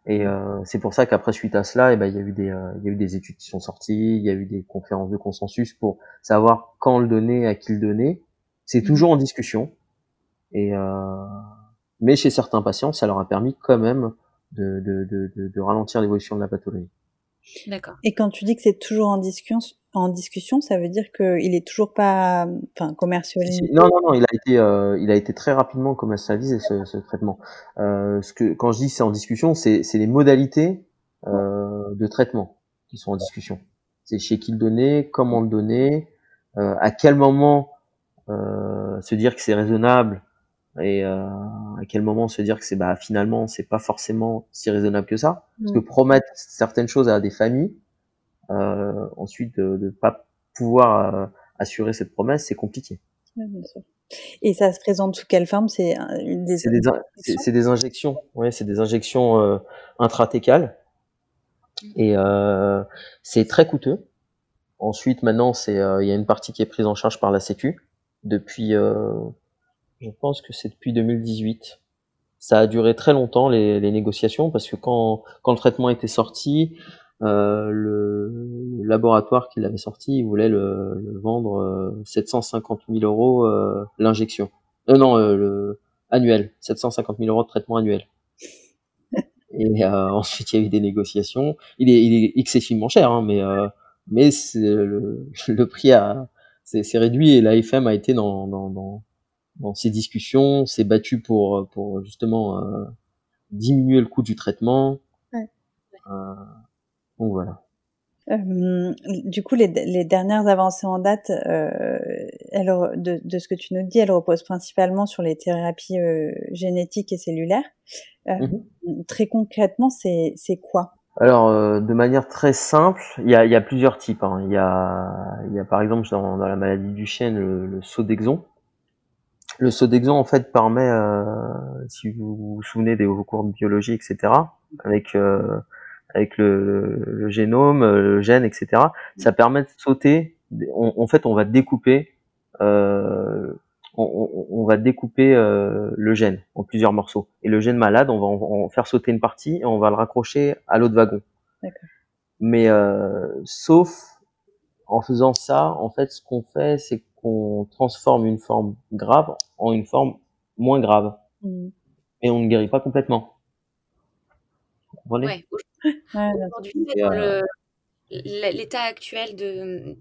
Et mm. euh, c'est pour ça qu'après suite à cela, et eh ben il y a eu des euh, il y a eu des études qui sont sorties, il y a eu des conférences de consensus pour savoir quand le donner, à qui le donner. C'est mm. toujours en discussion. Et euh, mais chez certains patients, ça leur a permis quand même de, de, de, de ralentir l'évolution de la pathologie. D'accord. Et quand tu dis que c'est toujours en discussion, en discussion, ça veut dire qu'il est toujours pas, enfin, commercialisé. Non, non, non, il a été, euh, il a été très rapidement commercialisé ce, ce traitement. Euh, ce que, quand je dis c'est en discussion, c'est, les modalités euh, de traitement qui sont en discussion. C'est chez qui le donner, comment le donner, à quel moment se dire que c'est raisonnable et à quel moment se dire que c'est bah finalement c'est pas forcément si raisonnable que ça parce que mm. promettre certaines choses à des familles ensuite de ne pas pouvoir euh, assurer cette promesse c'est compliqué. Bien sûr. et ça se présente sous quelle forme? C'est des c'est des, des, injections. Ouais c'est des injections euh, intratécales. Mm. et euh, c'est très coûteux. Ensuite maintenant euh, il y a une partie qui est prise en charge par la Sécu. Depuis je pense que c'est depuis 2018. Ça a duré très longtemps les, les négociations parce que quand, quand le traitement était sorti, euh, le laboratoire qui l'avait sorti, il voulait le, le vendre 750 euh, 000 euros euh, l'injection. Euh, non, le annuel, 750 000 euros de traitement annuel. Et ensuite, il y a eu des négociations. Il est, il est excessivement cher, hein, mais mais le, le prix a c'est réduit et l'AFM a été dans, dans, dans, dans ces discussions, s'est battu pour, pour justement euh, diminuer le coût du traitement. Ouais. Donc voilà. Euh, du coup, les, les, dernières avancées en date, euh, de, de, ce que tu nous dis, elles reposent principalement sur les thérapies euh, génétiques et cellulaires. Mm-hmm. Très concrètement, c'est quoi? Alors, euh, de manière très simple, il y a, y a, plusieurs types. Hein. Il, y a, il y a par exemple dans, dans la maladie du chêne le, le saut d'exon, le Sodexo en fait permet, euh, si vous vous souvenez des cours de biologie, etc., avec euh, avec le, le, génome, le gène, etc., ça permet de sauter. en fait, on va découper, euh, on, on, va découper euh, le gène en plusieurs morceaux. Et le gène malade, on va en, faire sauter une partie et on va le raccrocher à l'autre wagon. Mais euh, sauf en faisant ça, en fait, ce qu'on fait, c'est qu'on transforme une forme grave en une forme moins grave. Mm. Et on ne guérit pas complètement. Ouais. Aujourd'hui, euh, l'état actuel de,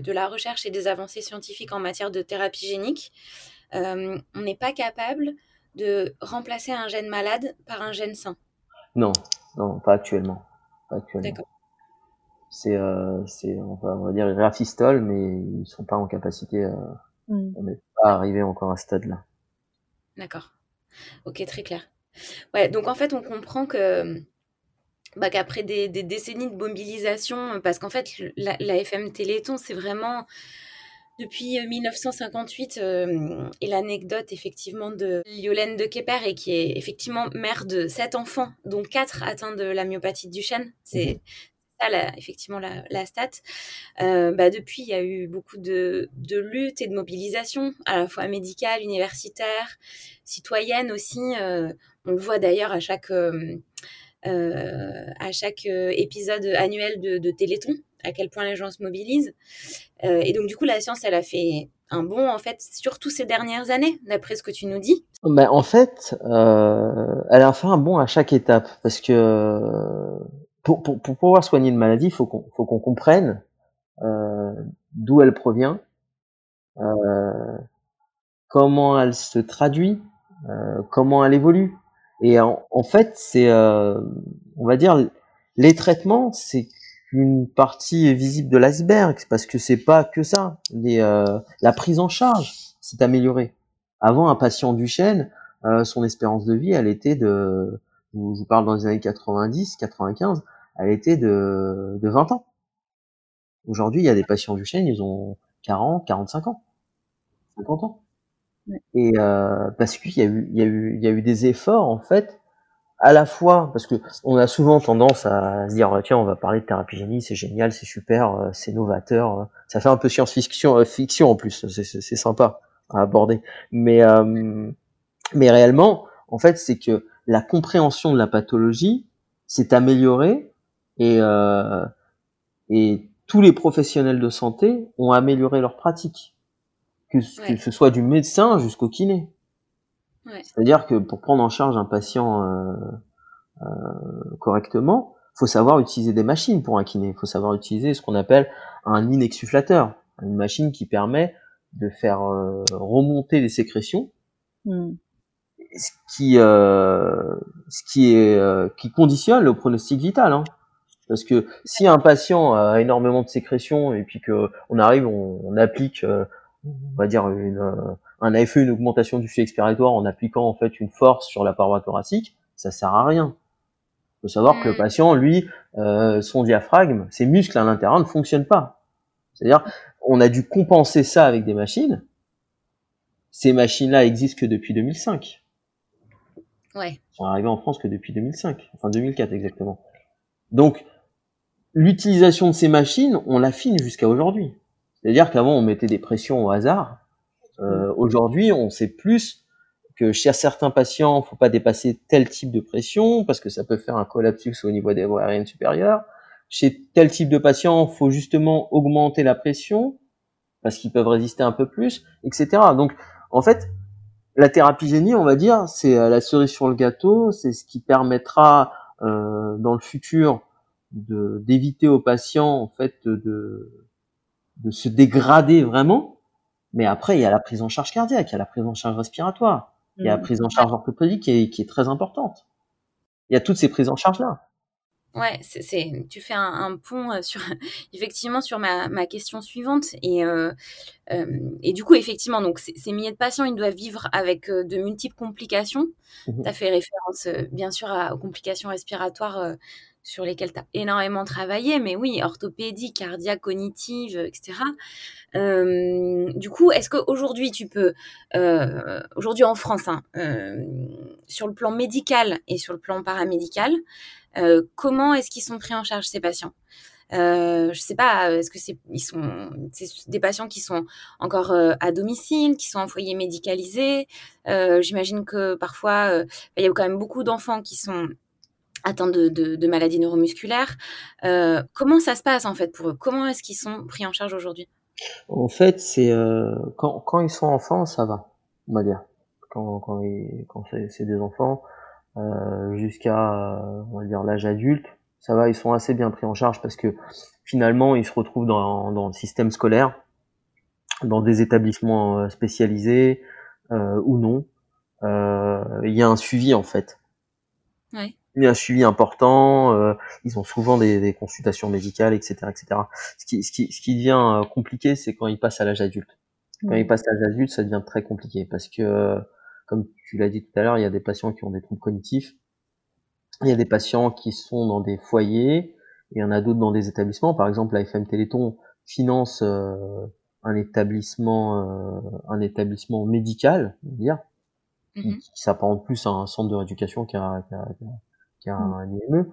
de, la recherche et des avancées scientifiques en matière de thérapie génique, euh, on n'est pas capable de remplacer un gène malade par un gène sain. Non, non, pas actuellement. Pas actuellement. D'accord c'est euh, c'est on va, on va dire ils rafistolent mais ils sont pas en capacité euh, mm. on n'est pas arrivé encore à ce stade là d'accord ok très clair ouais donc en fait on comprend que bah, qu'après des, des, décennies de mobilisation parce qu'en fait la, la FM Téléthon c'est vraiment depuis 1958 euh, euh, et l'anecdote effectivement de Yolène de Kepper et qui est effectivement mère de sept enfants dont quatre atteints de la myopathie du chêne c'est mhm effectivement la, stat. Euh, bah, depuis, il y a eu beaucoup de, de luttes et de mobilisation, à la fois médicale, universitaire, citoyenne aussi. Euh, on le voit d'ailleurs à chaque, euh, à chaque épisode annuel de, de, Téléthon, à quel point les gens se mobilisent. et donc, du coup, la science, elle a fait un bond, en fait, surtout ces dernières années, d'après ce que tu nous dis ben, En fait, elle a fait un bond à chaque étape, parce que pour, pour, pouvoir soigner une maladie, il faut qu'on comprenne euh, d'où elle provient, euh, comment elle se traduit comment elle évolue. Et en, fait, c'est, on va dire, les traitements, c'est une partie visible de l'iceberg, parce que c'est pas que ça. Les, la prise en charge s'est améliorée. Avant, un patient du chêne, son espérance de vie, elle était de, je vous parle dans les années 90, 95, elle était de, de 20 ans. Aujourd'hui, il y a des patients du chêne, ils ont 40, 45 ans, 50 ans. Et euh, parce qu'il y a eu, il y a eu, y a eu des efforts en fait, à la fois parce que on a souvent tendance à se dire tiens, on va parler de thérapie génie, c'est génial, c'est super, euh, c'est novateur, euh, ça fait un peu science-fiction, euh, fiction en plus, c'est sympa à aborder. Mais mais réellement, en fait, c'est que la compréhension de la pathologie s'est améliorée et et tous les professionnels de santé ont amélioré leur pratique, que, ce soit du médecin jusqu'au kiné. C'est-à-dire que pour prendre en charge un patient euh, euh, correctement, faut savoir utiliser des machines pour un kiné. Il faut savoir utiliser ce qu'on appelle un inexsufflateur, une machine qui permet de faire euh, remonter les sécrétions, hmm. ce qui euh, ce qui est euh, qui conditionne le pronostic vital. Hein. Parce que si un patient a énormément de sécrétions et puis que on arrive, on, applique, euh, on va dire une, euh, un AFE, une augmentation du flux expiratoire en appliquant en fait une force sur la paroi thoracique, ça sert à rien. Il faut savoir que le mm. patient, lui, euh, son diaphragme, ses muscles à l'intérieur ne fonctionnent pas. C'est-à-dire, on a dû compenser ça avec des machines. Ces machines-là existent que depuis 2005. Ouais. Ils sont arrivés en France que depuis 2005, enfin 2004 exactement. Donc, l'utilisation de ces machines, on l'affine jusqu'à aujourd'hui. C'est-à-dire qu'avant, on mettait des pressions au hasard. Euh, aujourd'hui, on sait plus que chez certains patients, faut pas dépasser tel type de pression parce que ça peut faire un collapsus au niveau des voies aériennes supérieures. Chez tel type de patient, faut justement augmenter la pression parce qu'ils peuvent résister un peu plus, etc. Donc, en fait, la thérapie génie, on va dire, c'est la cerise sur le gâteau, c'est ce qui permettra euh, dans le futur d'éviter aux patients en fait de de se dégrader vraiment. Mais après, il y a la prise en charge cardiaque, il y a la prise en charge respiratoire, il y a la mmh. prise en charge orthopédique qui est, qui est très importante. Il y a toutes ces prises en charge là. Ouais, c'est, tu fais un, pont euh, sur, effectivement, sur ma, ma question suivante. Et, euh, euh, et du coup, effectivement, donc ces, milliers de patients, ils doivent vivre avec de multiples complications. Mmh tu as fait référence, bien sûr, aux complications respiratoires sur lesquels tu as énormément travaillé, mais oui, orthopédie, cardiaque, cognitive, etc. Euh, du coup, est-ce qu'aujourd'hui, tu peux, euh, aujourd'hui en France, hein, euh, sur le plan médical et sur le plan paramédical, comment est-ce qu'ils sont pris en charge ces patients? Euh, je sais pas, est-ce que c'est ils sont c'est des patients qui sont encore à domicile, qui sont en foyer médicalisé? J'imagine que parfois il y a quand même beaucoup d'enfants qui sont atteints de, de, maladies neuromusculaires. Euh, comment ça se passe en fait pour eux? Comment est-ce qu'ils sont pris en charge aujourd'hui? En fait, c'est euh, quand, quand, ils sont enfants, ça va, on va dire. Quand, quand, quand c'est des enfants, euh, jusqu'à on va dire l'âge adulte, ça va, ils sont assez bien pris en charge parce que finalement, ils se retrouvent dans, dans le système scolaire, dans des établissements spécialisés ou non. Il y a un suivi en fait. Ouais il y a un suivi important, euh, ils ont souvent des, des, consultations médicales, etc., etc. Ce qui, ce qui, ce qui devient euh, compliqué, c'est quand ils passent à l'âge adulte. Quand ils passent à l'âge adulte, ça devient très compliqué parce que, comme tu l'as dit tout à l'heure, il y a des patients qui ont des troubles cognitifs, il y a des patients qui sont dans des foyers, et il y en a d'autres dans des établissements. Par exemple, la FM Téléthon finance euh, un établissement, un établissement médical, on va dire, qui, mm-hmm. qui s'apparente plus à un centre de rééducation qu'à qui a un. IME,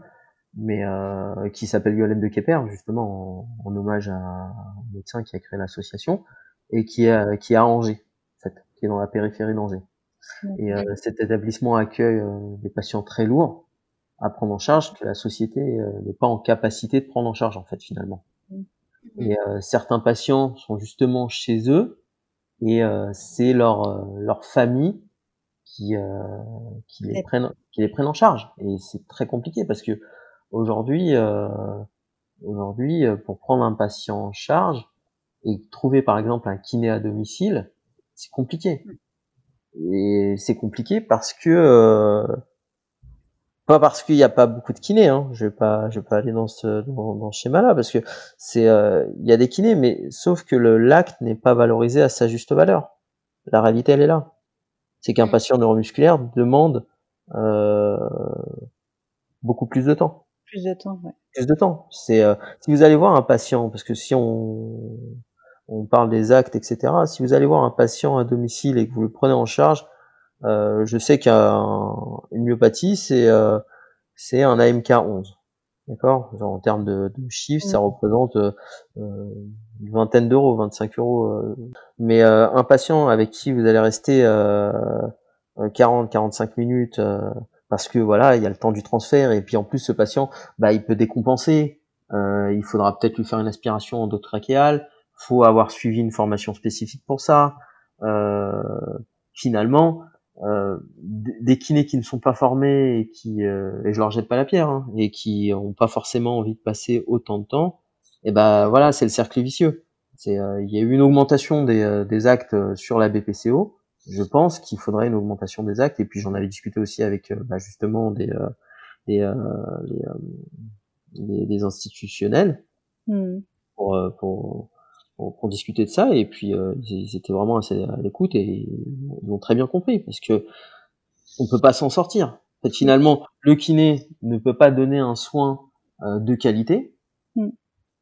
mais euh, qui s'appelle Yolène de Kepper, justement en, hommage à un médecin qui a créé l'association et qui est, qui est à Angers, en fait, qui est dans la périphérie d'Angers. Mm. Et euh, cet établissement accueille euh, des patients très lourds à prendre en charge que la société euh, n'est pas en capacité de prendre en charge en fait finalement. Mm. Et certains patients sont justement chez eux et c'est leur leur famille qui, euh, qui les prennent qui les prennent en charge et c'est très compliqué parce que aujourd'hui euh, aujourd'hui euh, pour prendre un patient en charge et trouver par exemple un kiné à domicile c'est compliqué et c'est compliqué parce que pas parce qu'il n'y a pas beaucoup de kinés, hein. je vais pas, je vais pas aller dans ce dans, ce schéma-là parce que c'est, il y a des kinés, mais sauf que le l'acte n'est pas valorisé à sa juste valeur. La réalité, elle est là. C'est qu'un patient neuromusculaire demande euh, beaucoup plus de temps. Plus de temps, ouais. Plus de temps. C'est euh, si vous allez voir un patient, parce que si on on parle des actes, etc. Si vous allez voir un patient à domicile et que vous le prenez en charge, euh, je sais qu'une myopathie, c'est euh, c'est un AMK 11. D'accord? En termes de, de chiffres, ça mmh. représente euh, une vingtaine d'euros, 25 euros. Mais un patient avec qui vous allez rester 40-45 minutes parce que voilà, il y a le temps du transfert et puis en plus ce patient, bah, il peut décompenser. Euh, il faudra peut-être lui faire une aspiration endotrachéale. Faut avoir suivi une formation spécifique pour ça. Euh, finalement, euh, des kinés qui ne sont pas formés et qui, euh, et je leur jette pas la pierre, hein, et qui ont pas forcément envie de passer autant de temps, et ben voilà, c'est le cercle vicieux. C'est, euh, il y a eu une augmentation des, des actes sur la BPCO, je pense qu'il faudrait une augmentation des actes. Et puis j'en avais discuté aussi avec euh, bah, justement des euh, des, euh, des, institutionnels hmm. pour, pour, pour, discuter de ça. Et puis ils étaient vraiment assez à l'écoute et ils ont très bien compris parce que on peut pas s'en sortir. En fait, finalement, le kiné ne peut pas donner un soin de qualité.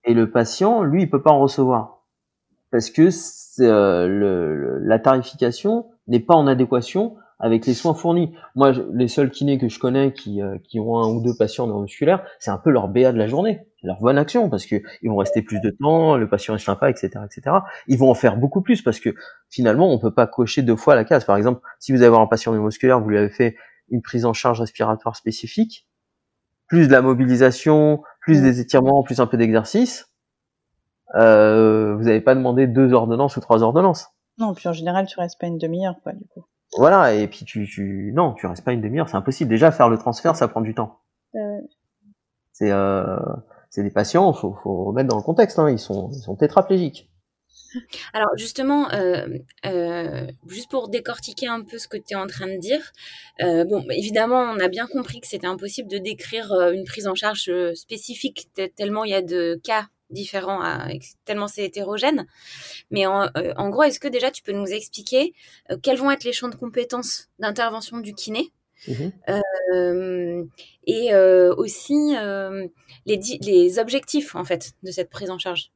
Et le patient, lui, il peut pas en recevoir parce que euh, le, la tarification n'est pas en adéquation avec les soins fournis. Moi, les seuls kinés que je connais qui, euh, qui ont un ou deux patients neuromusculaires, c'est un peu leur BA de la journée, leur bonne action, parce que ils vont rester plus de temps, le patient est sympa, etc., etc. Ils vont en faire beaucoup plus parce que finalement, on peut pas cocher deux fois la case. Par exemple, si vous avez un patient neuromusculaire, vous lui avez fait une prise en charge respiratoire spécifique, plus de la mobilisation, plus des étirements, plus un peu d'exercice, euh, vous n'avez pas demandé deux ordonnances ou trois ordonnances. Non, puis en général, tu restes pas une demi-heure, quoi, du coup. Voilà, et puis tu, tu... non, tu restes pas une demi-heure, c'est impossible. Déjà, faire le transfert, ça prend du temps. Euh... C'est euh... c'est des patients, faut, faut remettre dans le contexte. Hein. Ils sont, ils sont tétraplégiques. Alors justement, euh, euh, juste pour décortiquer un peu ce que tu es en train de dire, euh, bon, évidemment, on a bien compris que c'était impossible de décrire une prise en charge spécifique tellement il y a de cas différents, à, tellement c'est hétérogène. Mais en, en gros, est-ce que déjà tu peux nous expliquer quels vont être les champs de compétences d'intervention du kiné? Mmh euh, et aussi les, les objectifs en fait de cette prise en charge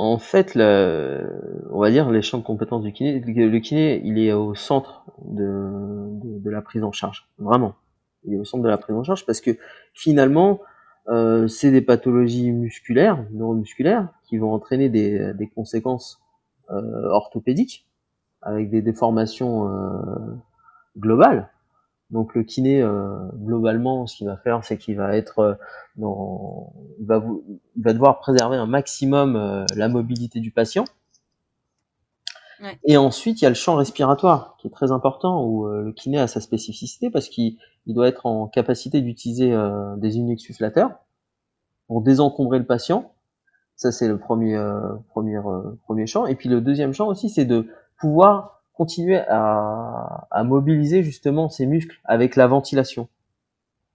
En fait, on va dire les champs de compétences du kiné. Le kiné, il est au centre de, la prise en charge, vraiment. Il est au centre de la prise en charge parce que finalement, euh, c'est des pathologies musculaires, neuromusculaires, qui vont entraîner des, des conséquences euh, orthopédiques, avec des déformations euh, globales. Donc le kiné, euh, globalement, ce qu'il va faire, c'est qu'il va être euh, dans, il va, vous, il va devoir préserver un maximum la mobilité du patient. Et ensuite, il y a le champ respiratoire, qui est très important, où le kiné a sa spécificité parce qu'il il doit être en capacité d'utiliser euh, des inexsufflateurs pour désencombrer le patient. Ça, c'est le premier, euh, premier, euh, premier champ. Et puis le deuxième champ aussi, c'est de pouvoir continuer à, à, mobiliser justement ces muscles avec la ventilation.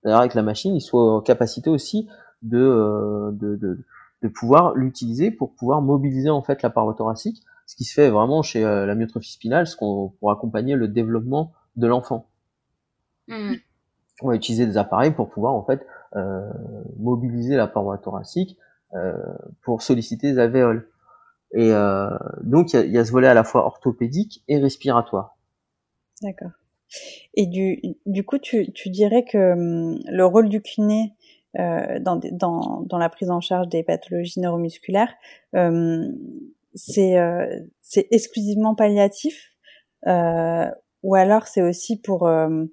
C'est-à-dire avec la machine, il soit en capacité aussi de, de, de, de pouvoir l'utiliser pour pouvoir mobiliser en fait la paroi thoracique, ce qui se fait vraiment chez la myotrophie spinale, ce qu'on pour accompagner le développement de l'enfant. Mmh on va utiliser des appareils pour pouvoir en fait euh, mobiliser la paroi thoracique euh, pour solliciter les alvéoles. Et euh, donc il y a, ce volet à la fois orthopédique et respiratoire. D'accord. Et du, du coup, tu, tu dirais que hum, le rôle du kiné euh, dans, dans, dans la prise en charge des pathologies neuromusculaires, euh, c'est euh, exclusivement palliatif euh, ou alors c'est aussi pour euh,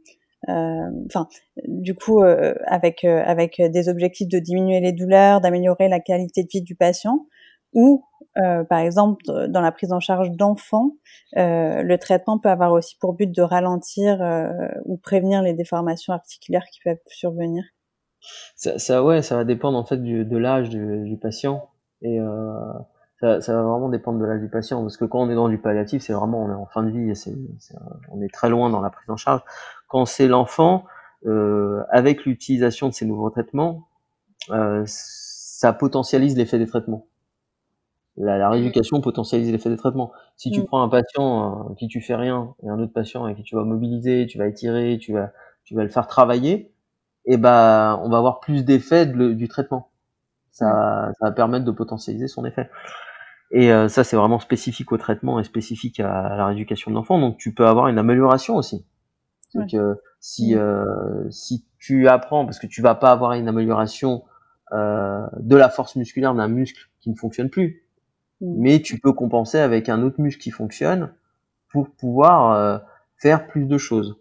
enfin, du coup, avec avec des objectifs de diminuer les douleurs, d'améliorer la qualité de vie du patient, ou par exemple dans la prise en charge d'enfants, le traitement peut avoir aussi pour but de ralentir ou prévenir les déformations articulaires qui peuvent survenir. Ça, ouais, ça va dépendre en fait de l'âge du, patient et ça, va vraiment dépendre de l'âge du patient, parce que quand on est dans du palliatif, c'est vraiment on est en fin de vie, et on est très loin dans la prise en charge. Quand c'est l'enfant, euh, avec l'utilisation de ces nouveaux traitements, euh, ça potentialise l'effet des traitements. La, la rééducation potentialise l'effet des traitements. Si tu mm. prends un patient euh, qui tu fais rien et un autre patient avec qui tu vas mobiliser, tu vas étirer, tu vas, tu vas le faire travailler, et eh ben on va avoir plus d'effet du traitement. Ça, mm. ça va permettre de potentialiser son effet. Et euh, ça, c'est vraiment spécifique au traitement et spécifique à, la rééducation de l'enfant. Donc, tu peux avoir une amélioration aussi. Donc, si mm. euh, si tu apprends, parce que tu vas pas avoir une amélioration de la force musculaire d'un muscle qui ne fonctionne plus. Mais tu peux compenser avec un autre muscle qui fonctionne pour pouvoir euh, faire plus de choses.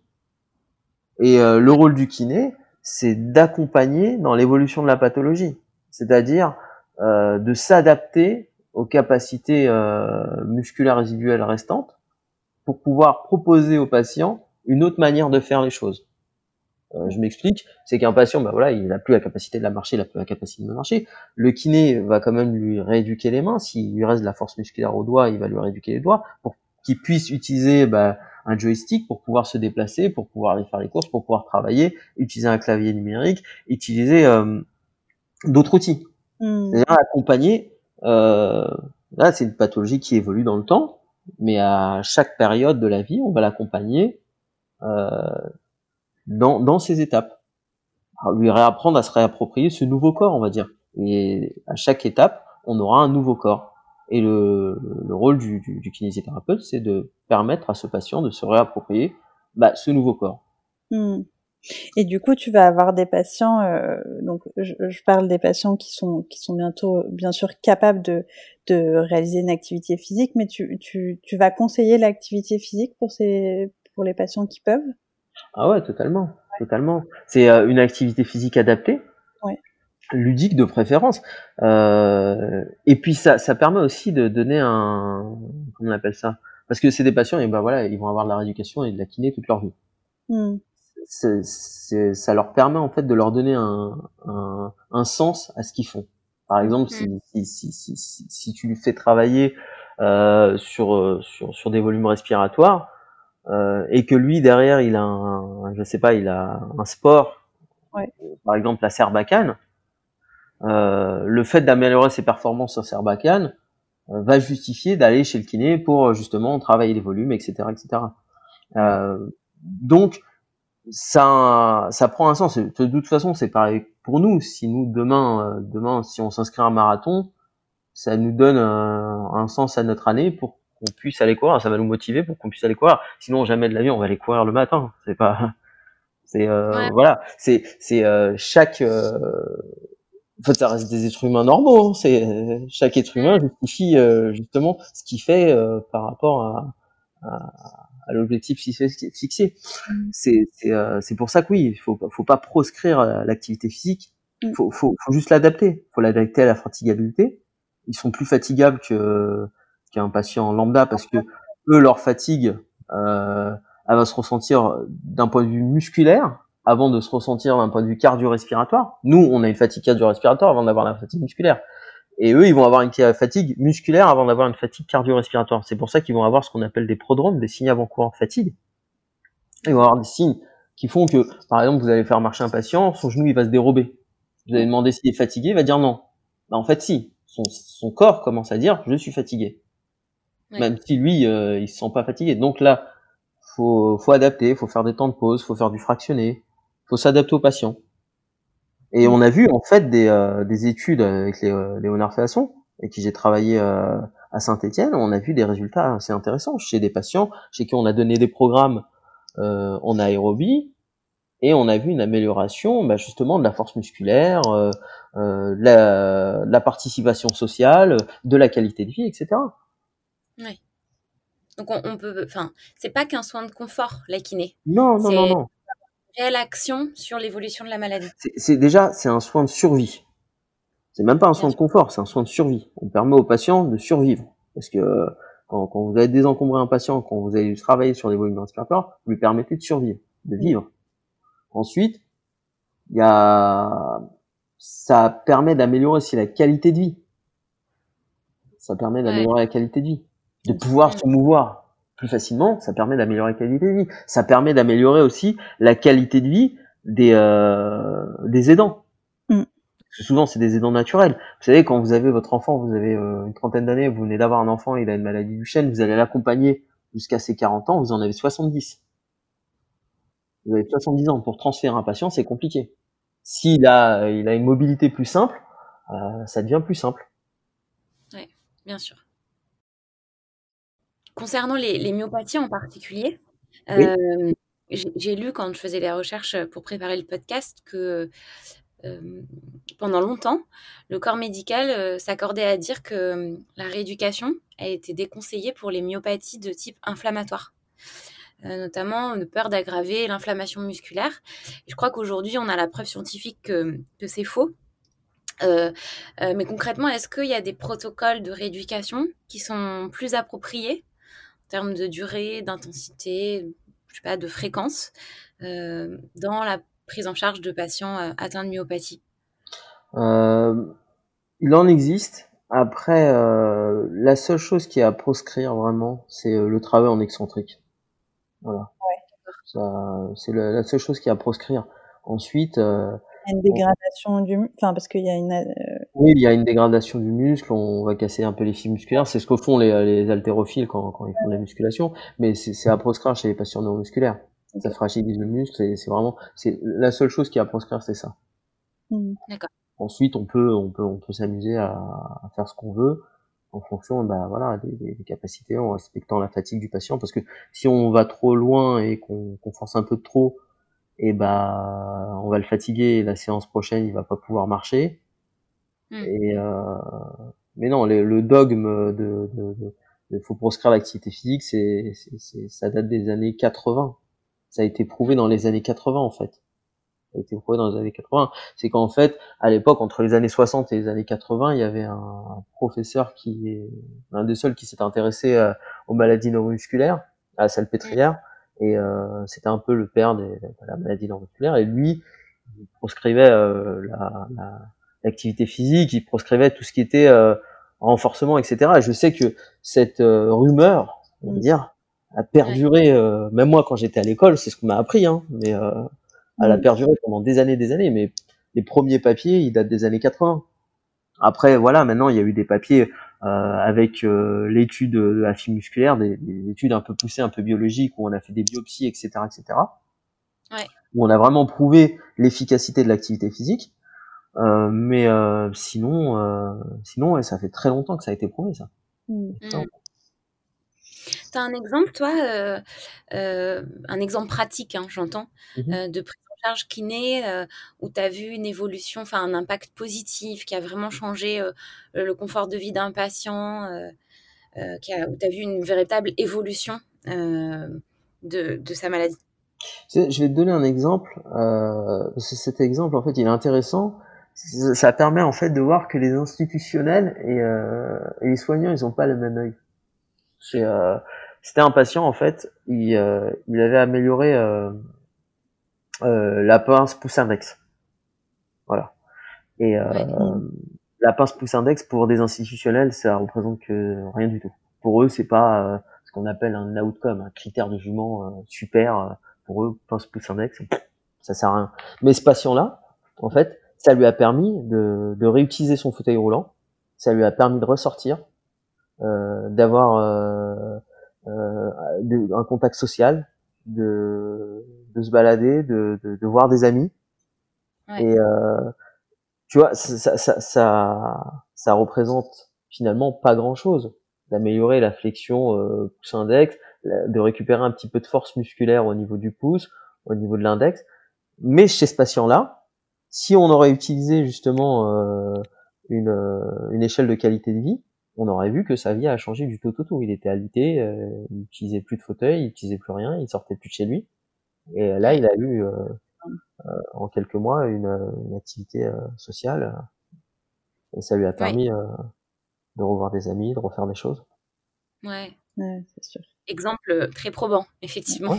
Et le rôle du kiné, c'est d'accompagner dans l'évolution de la pathologie, c'est-à-dire de s'adapter aux capacités euh, musculaires résiduelles restantes pour pouvoir proposer au patient une autre manière de faire les choses. Euh, je m'explique, c'est qu'un patient, ben voilà, il n'a plus la capacité de la marcher, il n'a plus la capacité de marcher. Le kiné va quand même lui rééduquer les mains. S'il lui reste de la force musculaire aux doigts, il va lui rééduquer les doigts pour qu'il puisse utiliser ben, un joystick pour pouvoir se déplacer, pour pouvoir aller faire les courses, pour pouvoir travailler, utiliser un clavier numérique, utiliser euh, d'autres outils. Mmh. C'est-à-dire accompagner euh, là, c'est une pathologie qui évolue dans le temps, mais à chaque période de la vie, on va l'accompagner euh, dans, dans ces étapes. lui réapprendre à se réapproprier ce nouveau corps, on va dire. Et à chaque étape, on aura un nouveau corps. Et le, le rôle du, du, du kinésithérapeute, c'est de permettre à ce patient de se réapproprier bah, ce nouveau corps. Hmm. Et du coup, tu vas avoir des patients, euh, donc je, je, parle des patients qui sont qui sont bientôt bien sûr capables de de réaliser une activité physique, mais tu tu tu vas conseiller l'activité physique pour ces pour les patients qui peuvent? Ah ouais, totalement, totalement. C'est euh, une activité physique adaptée? Ouais. ludique de préférence euh, et puis ça ça permet aussi de donner un comment on appelle ça? Parce que c'est des patients et ben voilà ils vont avoir de la rééducation et de la kiné toute leur vie mmh c'est, ça leur permet en fait de leur donner un, un, un sens à ce qu'ils font. Par exemple, si, mm. si, si, si, si tu lui fais travailler euh, sur, sur, sur des volumes respiratoires euh, et que lui derrière il a un, je sais pas, il a un sport, ouais. par exemple la serbacane, euh, le fait d'améliorer ses performances sur serbacane euh, va justifier d'aller chez le kiné pour justement travailler les volumes, etc., etc. Donc ça, ça prend un sens. De toute façon, c'est pareil pour nous. Si nous demain, demain, si on s'inscrit à un marathon, ça nous donne un, un sens à notre année pour qu'on puisse aller courir. Ça va nous motiver pour qu'on puisse aller courir. Sinon, jamais de la vie, on va aller courir le matin. C'est pas, c'est euh, voilà, c'est c'est euh, chaque. en fait, ça reste des êtres humains normaux. Hein. C'est chaque être humain justifie justement ce qu'il fait par rapport à, à à l'objectif fixé. Mm. C'est euh, c'est pour ça que oui, il faut faut pas proscrire euh, l'activité physique. Il mm. faut, faut, faut juste l'adapter. faut l'adapter à la fatigabilité. Ils sont plus fatigables que qu'un patient lambda parce que eux leur fatigue euh, elle va se ressentir d'un point de vue musculaire avant de se ressentir d'un point de vue cardio-respiratoire. Nous, on a une fatigue cardio-respiratoire avant d'avoir la fatigue musculaire. Et eux, ils vont avoir une fatigue musculaire avant d'avoir une fatigue cardio-respiratoire. C'est pour ça qu'ils vont avoir ce qu'on appelle des prodromes, des signes avant-courants de fatigue. Ils vont avoir des signes qui font que, par exemple, vous allez faire marcher un patient, son genou il va se dérober. Vous allez demander s'il est fatigué, il va dire non. Bah, en fait, si. Son, corps commence à dire je suis fatigué. Même si lui, euh, il se sent pas fatigué. Donc là, faut, faut adapter, faut faire des temps de pause, faut faire du fractionné, faut s'adapter au patient. Et on a vu en fait des, euh, des études avec les, euh, Léonard Féasson, avec qui j'ai travaillé euh, à Saint-Étienne, on a vu des résultats assez intéressants chez des patients chez qui on a donné des programmes euh, en aérobie et on a vu une amélioration bah, justement de la force musculaire, euh, la, la, participation sociale, de la qualité de vie, etc. Oui. Donc on, on peut, enfin, c'est pas qu'un soin de confort la kiné. Non, non, non, non réelle action sur l'évolution de la maladie C'est déjà c'est un soin de survie. C'est même pas un soin de confort, c'est un soin de survie. On permet au patient de survivre parce que quand, quand vous allez désencombrer un patient, quand vous allez travailler sur des volumes respiratoires, vous lui permettez de survivre, de vivre. Ensuite, il y a ça permet d'améliorer aussi la qualité de vie. Ça permet d'améliorer la qualité de vie. De pouvoir se mouvoir plus facilement, ça permet d'améliorer la qualité de vie. Ça permet d'améliorer aussi la qualité de vie des, euh, des aidants. Mm. Parce que souvent, c'est des aidants naturels. Vous savez, quand vous avez votre enfant, vous avez euh, une trentaine d'années, vous venez d'avoir un enfant, il a une maladie du chêne, vous allez l'accompagner jusqu'à ses 40 ans, vous en avez 70. Vous avez 70 ans. Pour transférer un patient, c'est compliqué. S'il a, il a une mobilité plus simple, euh, ça devient plus simple. Oui, bien sûr. Concernant les, myopathies en particulier, euh, j'ai lu quand je faisais les recherches pour préparer le podcast que euh, pendant longtemps, le corps médical s'accordait à dire que la rééducation a été déconseillée pour les myopathies de type inflammatoire. notamment une peur d'aggraver l'inflammation musculaire. je crois qu'aujourd'hui, on a la preuve scientifique que c'est faux euh, euh, mais concrètement, est-ce qu'il y a des protocoles de rééducation qui sont plus appropriés termes de durée, d'intensité, je sais pas, de fréquence euh, dans la prise en charge de patients atteints de myopathie Il en existe. Après, la seule chose qui est à proscrire vraiment, c'est le travail en excentrique. Voilà. Ouais. C'est la, seule chose qui est à proscrire. Ensuite, une dégradation du enfin parce qu'il y a une euh, oui il y a une dégradation du muscle on va casser un peu les fibres musculaires. C'est ce que font les, les haltérophiles quand, quand ils font la musculation. Mais c'est à proscrire chez les patients neuromusculaires. Ça fragilise le muscle c'est vraiment c'est la seule chose qui est à proscrire c'est ça. Mmh. d'accord. Ensuite on peut on peut on peut s'amuser à, à, faire ce qu'on veut en fonction bah voilà des, des, capacités en respectant la fatigue du patient. Parce que si on va trop loin et qu'on force un peu trop et bah on va le fatiguer la séance prochaine il va pas pouvoir marcher hmm. et euh, mais non le dogme de, de, de, faut proscrire l'activité physique c'est ça date des années 80 ça a été prouvé dans les années 80 en fait. Ça a été prouvé dans les années 80 c'est qu'en fait à l'époque entre les années 60 et les années 80 il y avait un, professeur qui est un des seuls qui s'est intéressé euh, aux maladies neuromusculaires à la salpêtrière. Et euh, c'était un peu le père de la maladie neuromusculaire. Et lui il proscrivait euh, l'activité la, physique il proscrivait tout ce qui était euh, renforcement etc et je sais que cette euh, rumeur on va mm. dire a perduré même moi quand j'étais à l'école c'est ce qu'on m'a appris hein mais elle a mm. perduré pendant des années des années mais les premiers papiers ils datent des années 80 après voilà maintenant il y a eu des papiers euh, avec euh, l'étude de la fibre musculaire, des, des, études un peu poussées, un peu biologiques, où on a fait des biopsies, etc., etc. Ouais. Où on a vraiment prouvé l'efficacité de l'activité physique. Euh, mais euh, sinon, euh, sinon, ouais, ça fait très longtemps que ça a été prouvé, ça. Mmh. T'as un exemple, toi, un exemple pratique, hein, j'entends, mmh de prise charge kiné où tu as vu une évolution, enfin un impact positif qui a vraiment changé le confort de vie d'un patient, qui a, où tu as vu une véritable évolution de, de, sa maladie? Je vais te donner un exemple. cet exemple, en fait, il est intéressant. Ça permet en fait de voir que les institutionnels et, les soignants, ils n'ont pas le même œil. C'était un patient en fait, il, il avait amélioré euh, la pince pouce index. Voilà. Et euh, la pince pouce index pour des institutionnels, ça représente que rien du tout. Pour eux, c'est pas euh, ce qu'on appelle un outcome, un critère de jugement super. pour eux, pince pouce index, ça sert à rien. Mais ce patient-là, en fait, ça lui a permis de, de, réutiliser son fauteuil roulant. Ça lui a permis de ressortir, euh, d'avoir euh, un contact social, de, de se balader, de, voir des amis. Et euh, tu vois, ça, ça, ça, ça, représente finalement pas grand-chose. D'améliorer la flexion euh, pouce-index, de récupérer un petit peu de force musculaire au niveau du pouce, au niveau de l'index. Mais chez ce patient-là, si on aurait utilisé justement euh, une, euh, une échelle de qualité de vie, on aurait vu que sa vie a changé du tout au tout. Il était alité, euh, il utilisait plus de fauteuil, il utilisait plus rien, il sortait plus de chez lui. Et là, il a eu euh, euh, en quelques mois une, une activité sociale et ça lui a permis de revoir des amis, de refaire des choses. Ouais, c'est sûr. Exemple très probant, effectivement.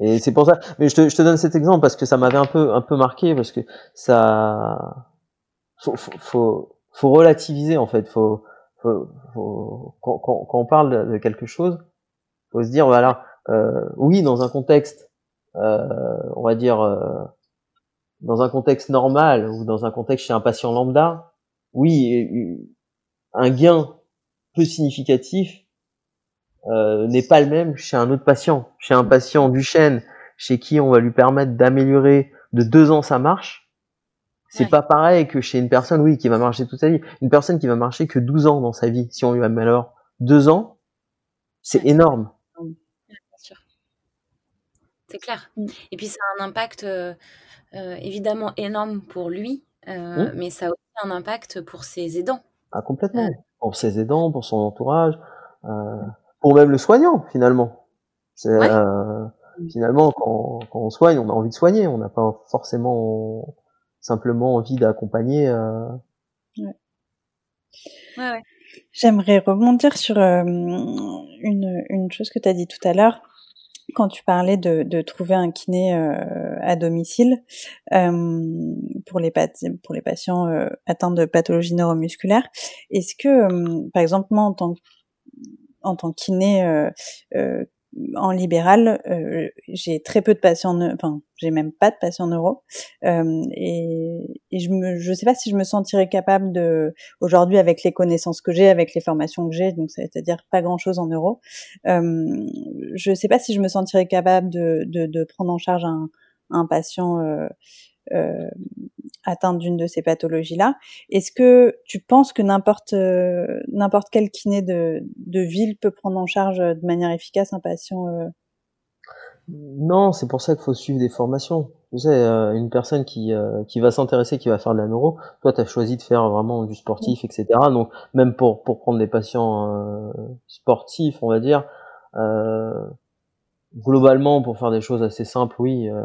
Et c'est pour ça. Mais je te, je te donne cet exemple parce que ça m'avait un peu un peu marqué parce que ça faut, faut, faut relativiser en fait. Faut quand, quand, on parle de quelque chose, faut se dire voilà, euh, oui, dans un contexte, euh, on va dire, euh, dans un contexte normal ou dans un contexte chez un patient lambda, oui, un gain peu significatif euh, n'est pas le même chez un autre patient. Chez un patient du chêne, chez qui on va lui permettre d'améliorer de deux ans sa marche, c'est pas pareil que chez une personne, oui, qui va marcher toute sa vie. Une personne qui va marcher que 12 ans dans sa vie, si on lui améliore deux ans, c'est énorme. C'est clair. Mm. Et puis ça a un impact euh, euh, évidemment énorme pour lui, euh, mais ça a aussi un impact pour ses aidants. Ah, complètement. Pour ses aidants, pour son entourage, pour même le soignant finalement. finalement quand, quand, on soigne, on a envie de soigner, on n'a pas forcément simplement envie d'accompagner. Ouais. Ouais, J'aimerais rebondir sur une, une chose que tu as dit tout à l'heure quand tu parlais de, de trouver un kiné euh, à domicile euh, pour les pour les patients euh, atteints de pathologies neuromusculaires, est-ce que, par exemple, moi en tant que en tant que kiné en libéral, euh, j'ai très peu de patients, enfin, j'ai même pas de patients neuro, euh, et, et, je me, je sais pas si je me sentirais capable de, aujourd'hui avec les connaissances que j'ai, avec les formations que j'ai, donc c'est-à-dire pas grand-chose en neuro, euh, je sais pas si je me sentirais capable de, de, de prendre en charge un, un patient euh, euh, atteinte d'une de ces pathologies-là. Est-ce que tu penses que n'importe euh, n'importe quel kiné de, de ville peut prendre en charge de manière efficace un patient euh? Non, c'est pour ça qu'il faut suivre des formations. Tu sais, une personne qui, qui va s'intéresser, qui va faire de la neuro, toi, tu as choisi de faire vraiment du sportif, etc. Donc, même pour, pour prendre des patients sportifs, on va dire, globalement, pour faire des choses assez simples, oui, euh,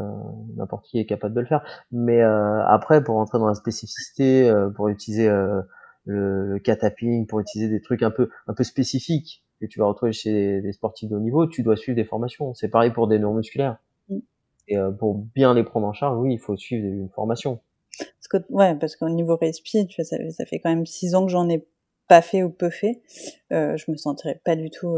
n'importe qui est capable de le faire. Mais euh, après, pour rentrer dans la spécificité, euh, pour utiliser le, le catapping, pour utiliser des trucs un peu un peu spécifiques que tu vas retrouver chez des, sportifs de haut niveau, tu dois suivre des formations. C'est pareil pour des neuromusculaires. Mm. Et pour bien les prendre en charge, oui, il faut suivre une formation. Parce que, ouais, parce qu'au niveau respi, tu vois, ça, ça, fait quand même six ans que j'en ai pas fait ou peu fait. je me sentirais pas du tout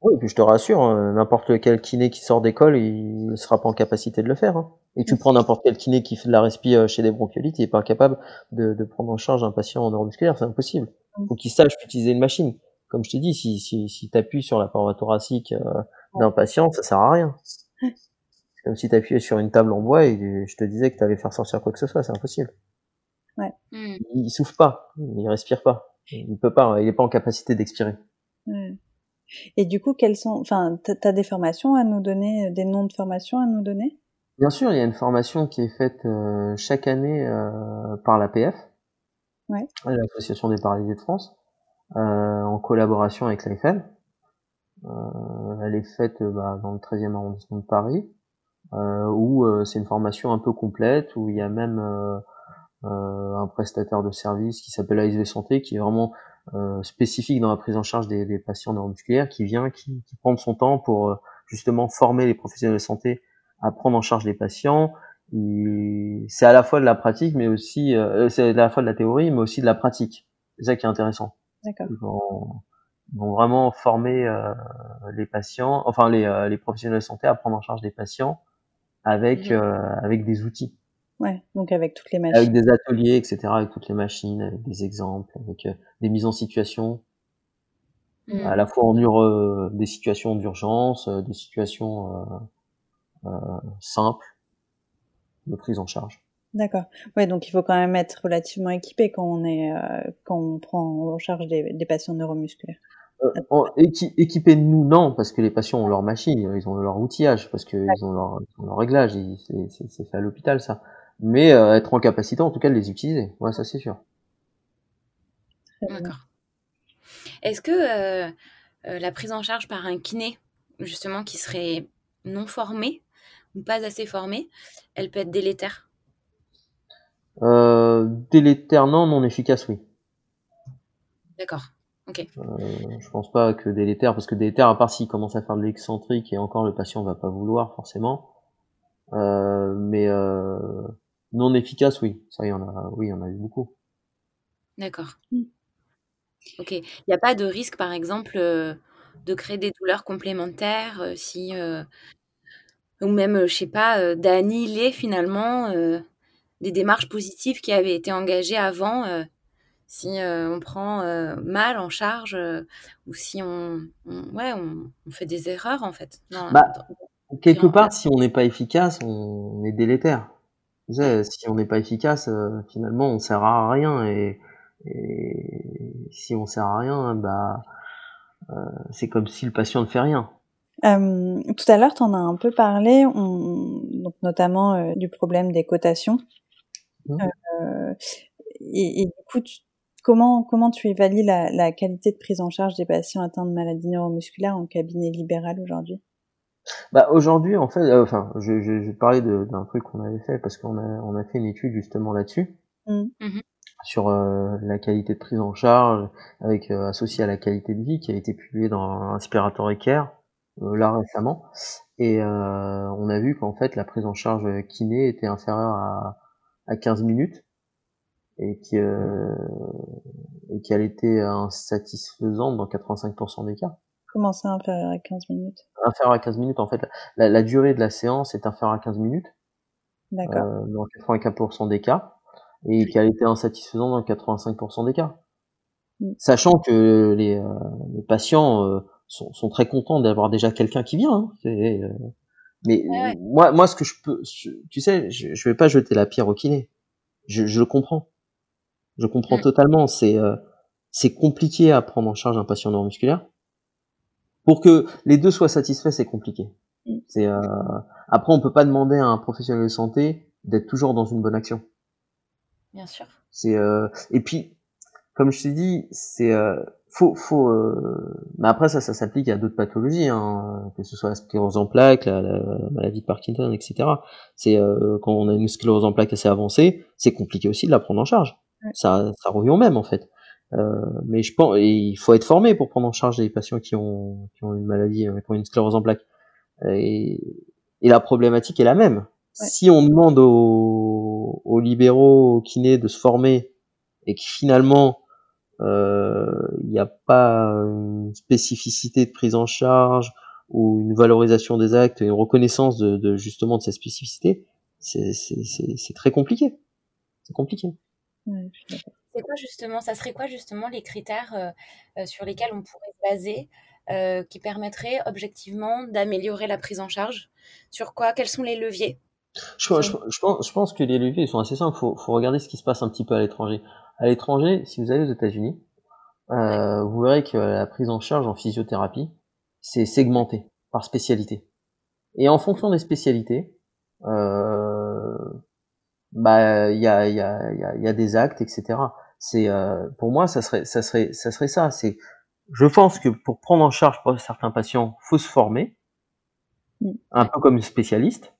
oui, et puis je te rassure, hein, n'importe quel kiné qui sort d'école, il ne sera pas en capacité de le faire. Hein. Et tu prends n'importe quel kiné qui fait de la respi euh, chez des bronchiolites, il n'est pas capable de, de, prendre en charge un patient en neuromusculaire, c'est impossible. Il faut qu'il sache utiliser une machine. Comme je t'ai dit, si, si, si tu appuies sur la paroi thoracique euh, d'un patient, ça sert à rien. C'est comme si tu appuyais sur une table en bois et je te disais que tu allais faire sortir quoi que ce soit, c'est impossible. Ouais. Il, il, souffle pas, il respire pas, il peut pas, il n'est pas en capacité d'expirer. Ouais. Et du coup, quelles sont, enfin, t'as des formations à nous donner, des noms de formations à nous donner? Bien sûr, il y a une formation qui est faite euh, chaque année euh, par l'APF, ouais. l'Association des paralysés de France, euh, en collaboration avec. Euh, elle est faite bah, dans le 13e arrondissement de Paris, où c'est une formation un peu complète, où il y a même un prestataire de service qui s'appelle ASV Santé, qui est vraiment euh, spécifique dans la prise en charge des, des patients neuromusculaires qui vient, qui, qui, prend son temps pour euh, justement former les professionnels de santé à prendre en charge les patients. C'est à la fois de la pratique, mais aussi euh, c'est à la fois de la théorie, mais aussi de la pratique. C'est ça qui est intéressant. D'accord. Ils vont, vont, vraiment former euh, les patients, enfin les, les professionnels de santé à prendre en charge des patients avec avec des outils. Ouais, donc avec toutes les machines. Avec des ateliers, etc., avec toutes les machines, avec des exemples, avec euh, des mises en situation, mmh. à la fois en ur euh, des situations d'urgence, euh, des situations simples de prise en charge. D'accord. Ouais, donc il faut quand même être relativement équipé quand on est quand on prend en charge des, des patients neuromusculaires. Euh, équipés de nous, non, parce que les patients ont leur machine, ils ont leur outillage, parce qu'ils ont leur, ont leur réglage, c'est fait à l'hôpital ça mais euh, être en capacité en tout cas de les utiliser. Ouais, ça c'est sûr. D'accord. Est-ce que euh, euh, la prise en charge par un kiné, justement, qui serait non formé ou pas assez formé, elle peut être délétère? Délétère, non, non efficace, oui. D'accord. Ok. je pense pas que délétère, parce que délétère, à part s'il commence à faire de l'excentrique et encore le patient va pas vouloir forcément. mais non efficace, oui. Ça, il y en a, oui, il y en a eu beaucoup. D'accord. Mm. Ok. Il n'y a pas de risque, par exemple, de créer des douleurs complémentaires si, ou même, je sais pas, d'annihiler finalement des démarches positives qui avaient été engagées avant si on prend mal en charge ou si on, ouais, on, fait des erreurs en fait. bah, quelque part, si on n'est pas efficace, on est délétère. Si on n'est pas efficace, finalement, on sert à rien et, si on sert à rien, bah, c'est comme si le patient ne fait rien. tout à l'heure, tu en as un peu parlé, donc notamment du problème des cotations. Mmh. et, et, du coup, tu, Comment, comment tu évalues la, la, qualité de prise en charge des patients atteints de maladies neuromusculaires en cabinet libéral aujourd'hui? Bah aujourd'hui en fait, euh, enfin, je, je, je parlais d'un truc qu'on avait fait parce qu'on a on a fait une étude justement là-dessus mmh. Mmh sur euh, la qualité de prise en charge avec euh, associée à la qualité de vie qui a été publiée dans Inspirator Care là récemment et on a vu qu'en fait la prise en charge kiné était inférieure à, à 15 minutes et qui euh, et qu'elle était insatisfaisante dans 85% des cas. Comment ça inférieur à 15 minutes Inférieur à 15 minutes, en fait, la, la, durée de la séance est inférieure à 15 minutes. D'accord. Euh, dans 84% des cas, et qu'elle était insatisfaisante dans 85% des cas. Mm. Sachant que les, euh, les patients euh, sont, sont, très contents d'avoir déjà quelqu'un qui vient. Hein. Euh, mais moi, moi, ce que je peux, tu sais, je, je vais pas jeter la pierre au kiné. Je, je le comprends. Je comprends mm. totalement. C'est euh, c'est compliqué à prendre en charge un patient neuromusculaire. Pour que les deux soient satisfaits, c'est compliqué. Mm. C'est euh, après, on peut pas demander à un professionnel de santé d'être toujours dans une bonne action. Bien sûr. C'est euh... et puis, comme je t'ai dit, c'est euh, faut faut. Mais après, ça, ça s'applique à d'autres pathologies, hein, que ce soit la sclérose en plaques, la, la maladie de Parkinson, etc. C'est quand on a une sclérose en plaques assez avancée, c'est compliqué aussi de la prendre en charge. Ça, ça revient au même en fait. Euh, mais je pense, il faut être formé pour prendre en charge les patients qui ont, qui ont une maladie, euh, qui ont une sclérose en plaques. Et, et la problématique est la même. Si on demande aux, aux, libéraux, aux kinés de se former et que finalement euh, il n'y a pas une spécificité de prise en charge ou une valorisation des actes, une reconnaissance de, de justement de ces spécificités, c'est très compliqué. C'est compliqué c'est quoi justement, ça serait quoi justement les critères euh, euh, sur lesquels on pourrait se baser euh, qui permettraient objectivement d'améliorer la prise en charge? Sur quoi? Quels sont les leviers? Je, je, pense, je, pense, que les leviers sont assez simples. Il faut, faut, regarder ce qui se passe un petit peu à l'étranger. À l'étranger, si vous allez aux États-Unis, vous verrez que la prise en charge en physiothérapie, c'est segmenté par spécialité. Et en fonction des spécialités, euh, bah il y a, y, a, y, a, y a des actes, etc. C'est euh, pour moi ça serait ça serait ça serait ça. C'est je pense que pour prendre en charge pour certains patients, faut se former, mm. un peu comme spécialiste.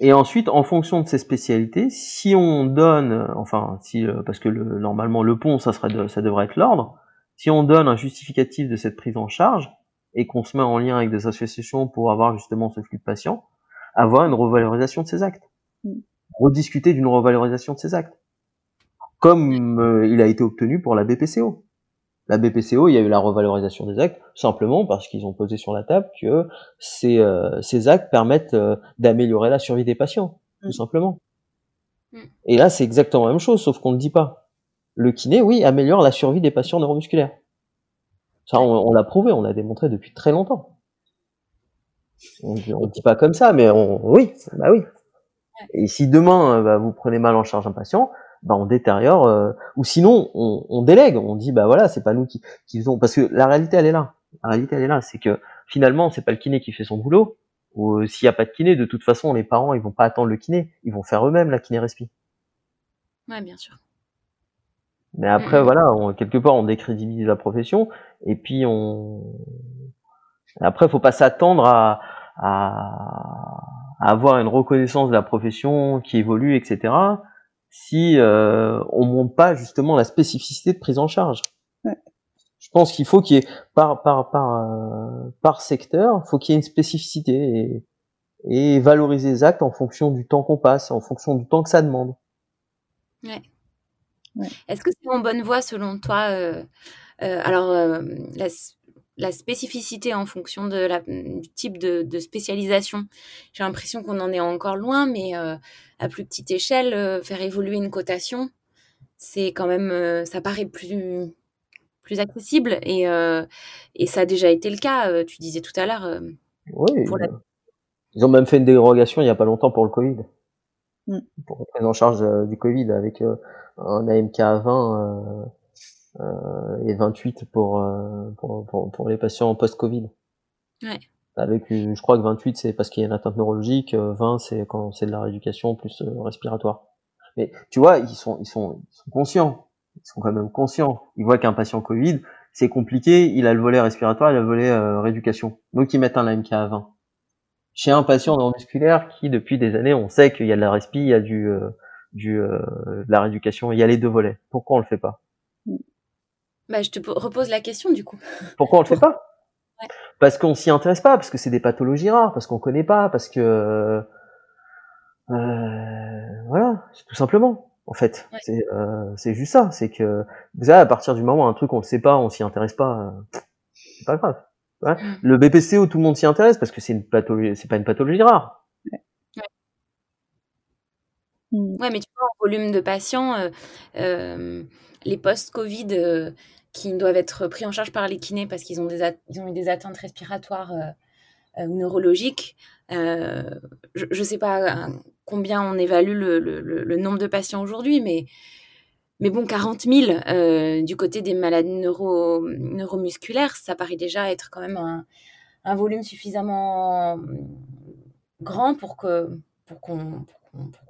Et ensuite, en fonction de ces spécialités, si on donne, enfin, si euh, parce que le, normalement le pont, ça serait, ça devrait être l'ordre. Si on donne un justificatif de cette prise en charge et qu'on se met en lien avec des associations pour avoir justement ce flux de patients, avoir une revalorisation de ces actes. Mm rediscuter d'une revalorisation de ses actes, comme euh, il a été obtenu pour la BPCO. La BPCO, il y a eu la revalorisation des actes simplement parce qu'ils ont posé sur la table que ces, euh, ces actes permettent euh, d'améliorer la survie des patients, tout mm. simplement. Mm. Et là, c'est exactement la même chose, sauf qu'on ne dit pas. Le kiné, oui, améliore la survie des patients neuromusculaires. Ça, on, l'a prouvé, on l'a démontré depuis très longtemps. On ne dit pas comme ça, mais on, oui, bah oui, et si demain bah, vous prenez mal en charge un patient, bah, on détériore, euh, ou sinon on, on, délègue, on dit bah voilà, c'est pas nous qui, qui faisons, parce que la réalité elle est là. La réalité elle est là, c'est que finalement c'est pas le kiné qui fait son boulot. Ou euh, s'il y a pas de kiné, de toute façon les parents ils vont pas attendre le kiné, ils vont faire eux-mêmes la kiné respi. Ouais, bien sûr. Mais après voilà, on, quelque part on décrédibilise la profession et puis on après faut pas s'attendre à, à à avoir une reconnaissance de la profession qui évolue, etc. Si euh, on monte pas justement la spécificité de prise en charge. Je pense qu'il faut qu'il y ait par par par euh, par secteur, faut qu'il y ait une spécificité et, et valoriser les actes en fonction du temps qu'on passe, en fonction du temps que ça demande. Ouais. ouais. Est-ce que c'est en bonne voie selon toi euh, alors, la, spécificité en fonction de la, du type de, spécialisation, j'ai l'impression qu'on en est encore loin, mais à plus petite échelle, faire évoluer une cotation, c'est quand même, ça paraît plus plus accessible et, et ça a déjà été le cas. Tu disais tout à l'heure. oui. Ils ont même fait une dérogation il n'y a pas longtemps pour le Covid. Mm. Pour la prise en charge euh, du Covid avec euh, un AMK 20 euh, et 28 pour, pour, pour, les patients post-Covid. Ouais. Avec, je crois que 28 c'est parce qu'il y a une atteinte neurologique, 20 c'est quand c'est de la rééducation plus respiratoire. Mais tu vois, ils sont, ils sont, ils sont conscients. Ils sont quand même conscients. Ils voient qu'un patient Covid, c'est compliqué, il a le volet respiratoire, il a le volet rééducation. Donc ils mettent un AMK à 20 chez un patient neuromusculaire qui, depuis des années, on sait qu'il y a de la respi, il y a du, euh, du, euh, de la rééducation, il y a les deux volets. Pourquoi on le fait pas? Bah, Je te repose la question du coup. Pourquoi on le fait pas? Parce qu'on s'y intéresse pas, parce que c'est des pathologies rares, parce qu'on connaît pas, parce que... Euh, voilà, tout simplement. En fait, c'est c'est juste ça. C'est que vous à partir du moment où un truc on le sait pas, on s'y intéresse pas, c'est pas grave. Mm. Le BPCO, tout le monde s'y intéresse parce que c'est une pathologie, c'est pas une pathologie rare. Ouais. Mm. mais tu vois, en volume de patients, euh, euh, les post-Covid euh, qui doivent être pris en charge par les kinés parce qu'ils ont, ont eu des atteintes respiratoires ou neurologiques, je ne sais pas combien on évalue le, le, nombre de patients aujourd'hui, mais mais bon, 40 000 euh, du côté des maladies neuro, neuromusculaires, ça paraît déjà être quand même un, un volume suffisamment grand pour que pour qu'on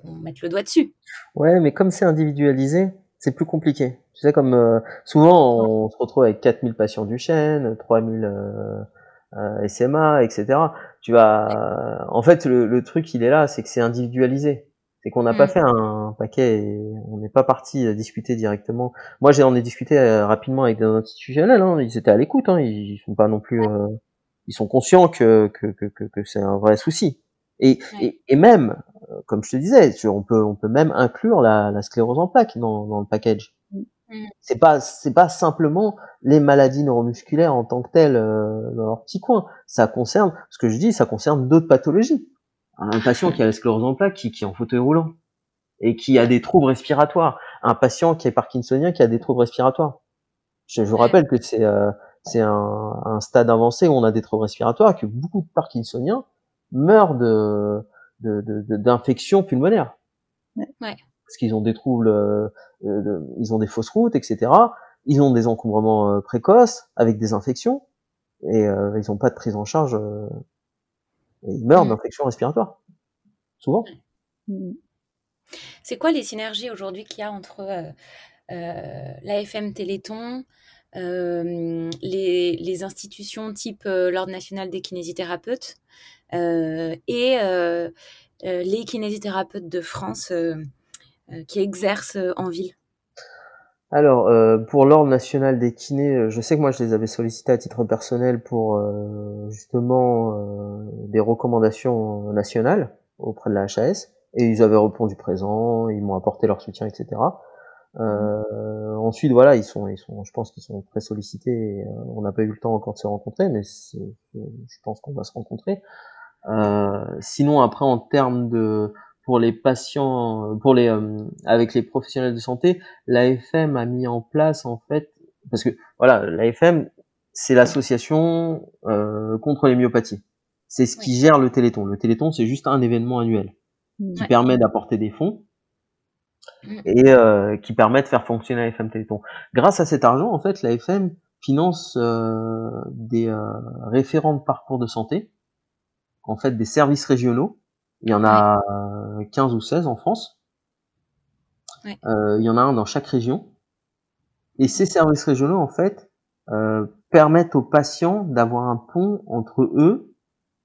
mette le doigt dessus. Ouais, mais comme c'est individualisé, c'est plus compliqué. Tu sais, comme euh, souvent, on se retrouve avec 4000 patients du chêne, 3000 euh, euh, SMA, etc. Tu vas, en fait, le, le truc, il est là, c'est que c'est individualisé c'est qu'on n'a pas mm. fait un paquet et on n'est pas parti discuter directement. Moi, j'en ai discuté euh, rapidement avec des institutionnels, hein, ils étaient à l'écoute, hein, ils sont pas non plus, euh, ils sont conscients que que, que, que c'est un vrai souci. Et, et, même, euh, comme je te disais, on peut on peut même inclure la, la sclérose en plaques dans, dans le package. Mm. C'est pas c'est pas simplement les maladies neuromusculaires en tant que telles dans leur petit coin. Ça concerne, ce que je dis, ça concerne d'autres pathologies un patient qui a la sclérose en plaques, qui, qui est en fauteuil roulant et qui a des troubles respiratoires, un patient qui est parkinsonien qui a des troubles respiratoires. Je, vous rappelle que c'est euh, c'est un, un, stade avancé où on a des troubles respiratoires, que beaucoup de parkinsoniens meurent de d'infections de, de, pulmonaires. Ouais. Parce qu'ils ont des troubles, euh, ils ont des fausses routes, etc. Ils ont des encombrements euh, précoces avec des infections et ils n'ont pas de prise en charge et ils meurent mm. d'infection respiratoire. Souvent. Mm. C'est quoi les synergies aujourd'hui qu'il y a entre euh, euh, l'AFM Téléthon, euh, les, les, institutions type euh, l'Ordre national des kinésithérapeutes euh, et euh, les kinésithérapeutes de France qui exercent en ville alors, euh, pour l'ordre national des kinés, euh, je sais que moi je les avais sollicités à titre personnel pour euh, justement des recommandations nationales auprès de la HAS, et ils avaient répondu présent, ils m'ont apporté leur soutien, etc. ensuite, voilà, ils sont, ils sont, je pense qu'ils sont très sollicités. on n'a pas eu le temps encore de se rencontrer, mais je pense qu'on va se rencontrer. sinon, après, en termes de pour les patients, pour les euh, avec les professionnels de santé, l'AFM a mis en place en fait, parce que voilà, l'AFM c'est l'association euh, contre les myopathies. C'est ce qui gère le Téléthon. Le Téléthon c'est juste un événement annuel qui permet d'apporter des fonds mm. et euh, qui permet de faire fonctionner l'AFM Téléthon. Grâce à cet argent, en fait, l'AFM finance des référents de parcours de santé, en fait des services régionaux il y en a 15 ou 16 en France. Euh, il y en a un dans chaque région. Et ces services régionaux, en fait, euh, permettent aux patients d'avoir un pont entre eux,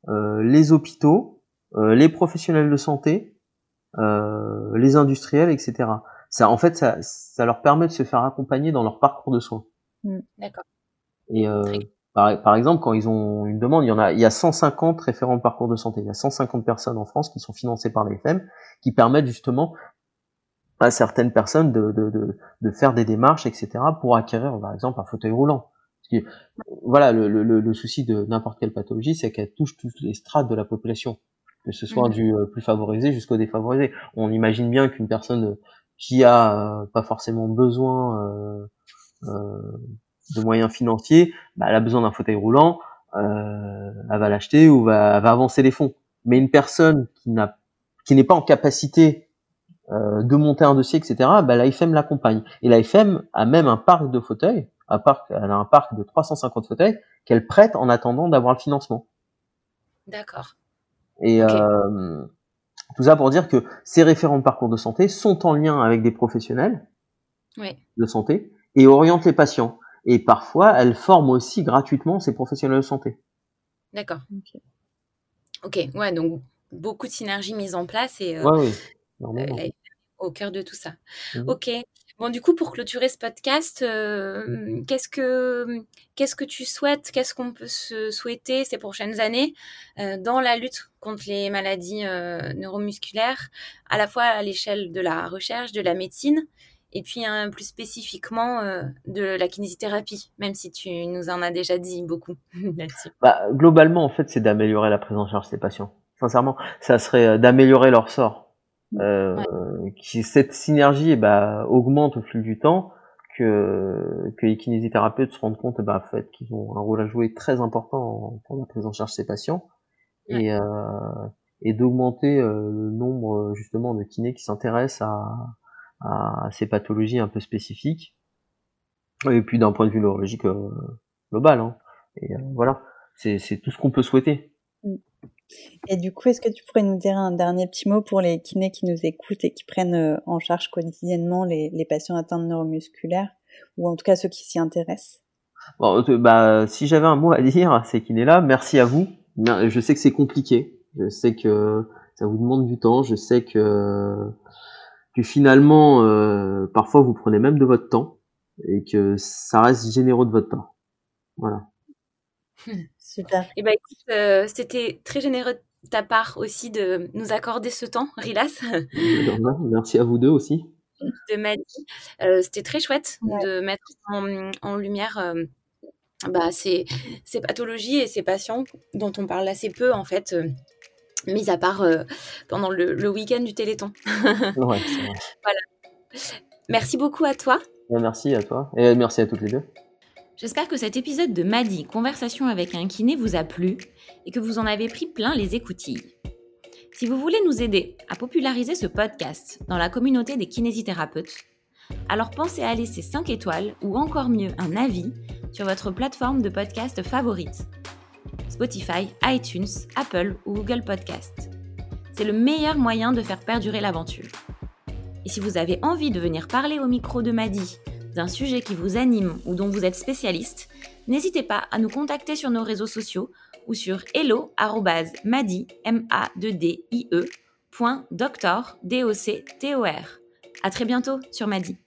euh, les hôpitaux, les professionnels de santé, les industriels, etc. Ça, en fait, ça, ça leur permet de se faire accompagner dans leur parcours de soins. Mmh, d'accord. Et par, exemple, quand ils ont une demande, il y en a, il y a 150 référents de parcours de santé. Il y a 150 personnes en France qui sont financées par l'AFM, qui permettent justement à certaines personnes de, de, de, de, faire des démarches, etc., pour acquérir, par exemple, un fauteuil roulant. Parce que, voilà, le, le, le souci de n'importe quelle pathologie, c'est qu'elle touche toutes les strates de la population, que ce soit mmh. du euh, plus favorisé jusqu'au défavorisé. On imagine bien qu'une personne qui a euh, pas forcément besoin euh, euh, de moyens financiers, bah, elle a besoin d'un fauteuil roulant, euh, elle va l'acheter ou va, va avancer les fonds. Mais une personne qui n'a qui n'est pas en capacité euh, de monter un dossier, etc., bah, l'AFM l'accompagne. Et l'AFM a même un parc de fauteuils, un parc, elle a un parc de 350 fauteuils qu'elle prête en attendant d'avoir le financement. D'accord. Et euh, tout ça pour dire que ces référents de parcours de santé sont en lien avec des professionnels de santé et orientent les patients. Et parfois, elles forment aussi gratuitement ces professionnels de santé. D'accord. Ok, ouais, donc beaucoup de synergies mises en place et euh, oui, euh, au cœur de tout ça. Mmh ok. Bon, du coup, pour clôturer ce podcast, euh, qu'est-ce que qu'est-ce que tu souhaites, qu'est-ce qu'on peut se souhaiter ces prochaines années dans la lutte contre les maladies neuromusculaires, à la fois à l'échelle de la recherche, de la médecine, et puis hein, plus spécifiquement de la kinésithérapie, même si tu nous en as déjà dit beaucoup là-dessus. Bah, globalement, en fait, c'est d'améliorer la prise en charge des patients. Sincèrement, ça serait euh, d'améliorer leur sort. Euh, qui cette synergie eh ben, augmente au fil du temps, que, que les kinésithérapeutes se rendent compte bah, en fait, qu'ils ont un rôle à jouer très important pour la prise en charge de ces patients, et, euh, et d'augmenter euh, le nombre justement de kinés qui s'intéressent à, à ces pathologies un peu spécifiques, et puis d'un point de vue neurologique euh, global. Hein. Et voilà, c'est tout ce qu'on peut souhaiter. Et du coup, est-ce que tu pourrais nous dire un dernier petit mot pour les kinés qui nous écoutent et qui prennent euh, en charge quotidiennement les, les patients atteints de neuromusculaires, ou en tout cas ceux qui s'y intéressent? Bon, euh, bah, Si j'avais un mot à dire à ces kinés-là, merci à vous. Je sais que c'est compliqué, je sais que ça vous demande du temps, je sais que, que finalement, euh, parfois vous prenez même de votre temps et que ça reste généreux de votre temps. Voilà. Super. Et eh ben, écoute, euh, c'était très généreux de ta part aussi de nous accorder ce temps, Rilas. Merci à vous deux aussi. De Maddy. Euh, c'était très chouette de mettre en, lumière euh, bah, ces, ces, pathologies et ces patients dont on parle assez peu en fait. Mis à part pendant le, le week-end du Téléthon. ouais, voilà. Merci beaucoup à toi. Merci à toi et merci à toutes les deux. J'espère que cet épisode de Madi, Conversation avec un kiné, vous a plu et que vous en avez pris plein les écoutilles. Si vous voulez nous aider à populariser ce podcast dans la communauté des kinésithérapeutes, alors pensez à laisser 5 étoiles ou encore mieux un avis sur votre plateforme de podcast favorite. Spotify, iTunes, Apple ou Google Podcast. C'est le meilleur moyen de faire perdurer l'aventure. Et si vous avez envie de venir parler au micro de Madi d'un sujet qui vous anime ou dont vous êtes spécialiste, n'hésitez pas à nous contacter sur nos réseaux sociaux ou sur hello@madi m a d i e. À très bientôt sur Madi.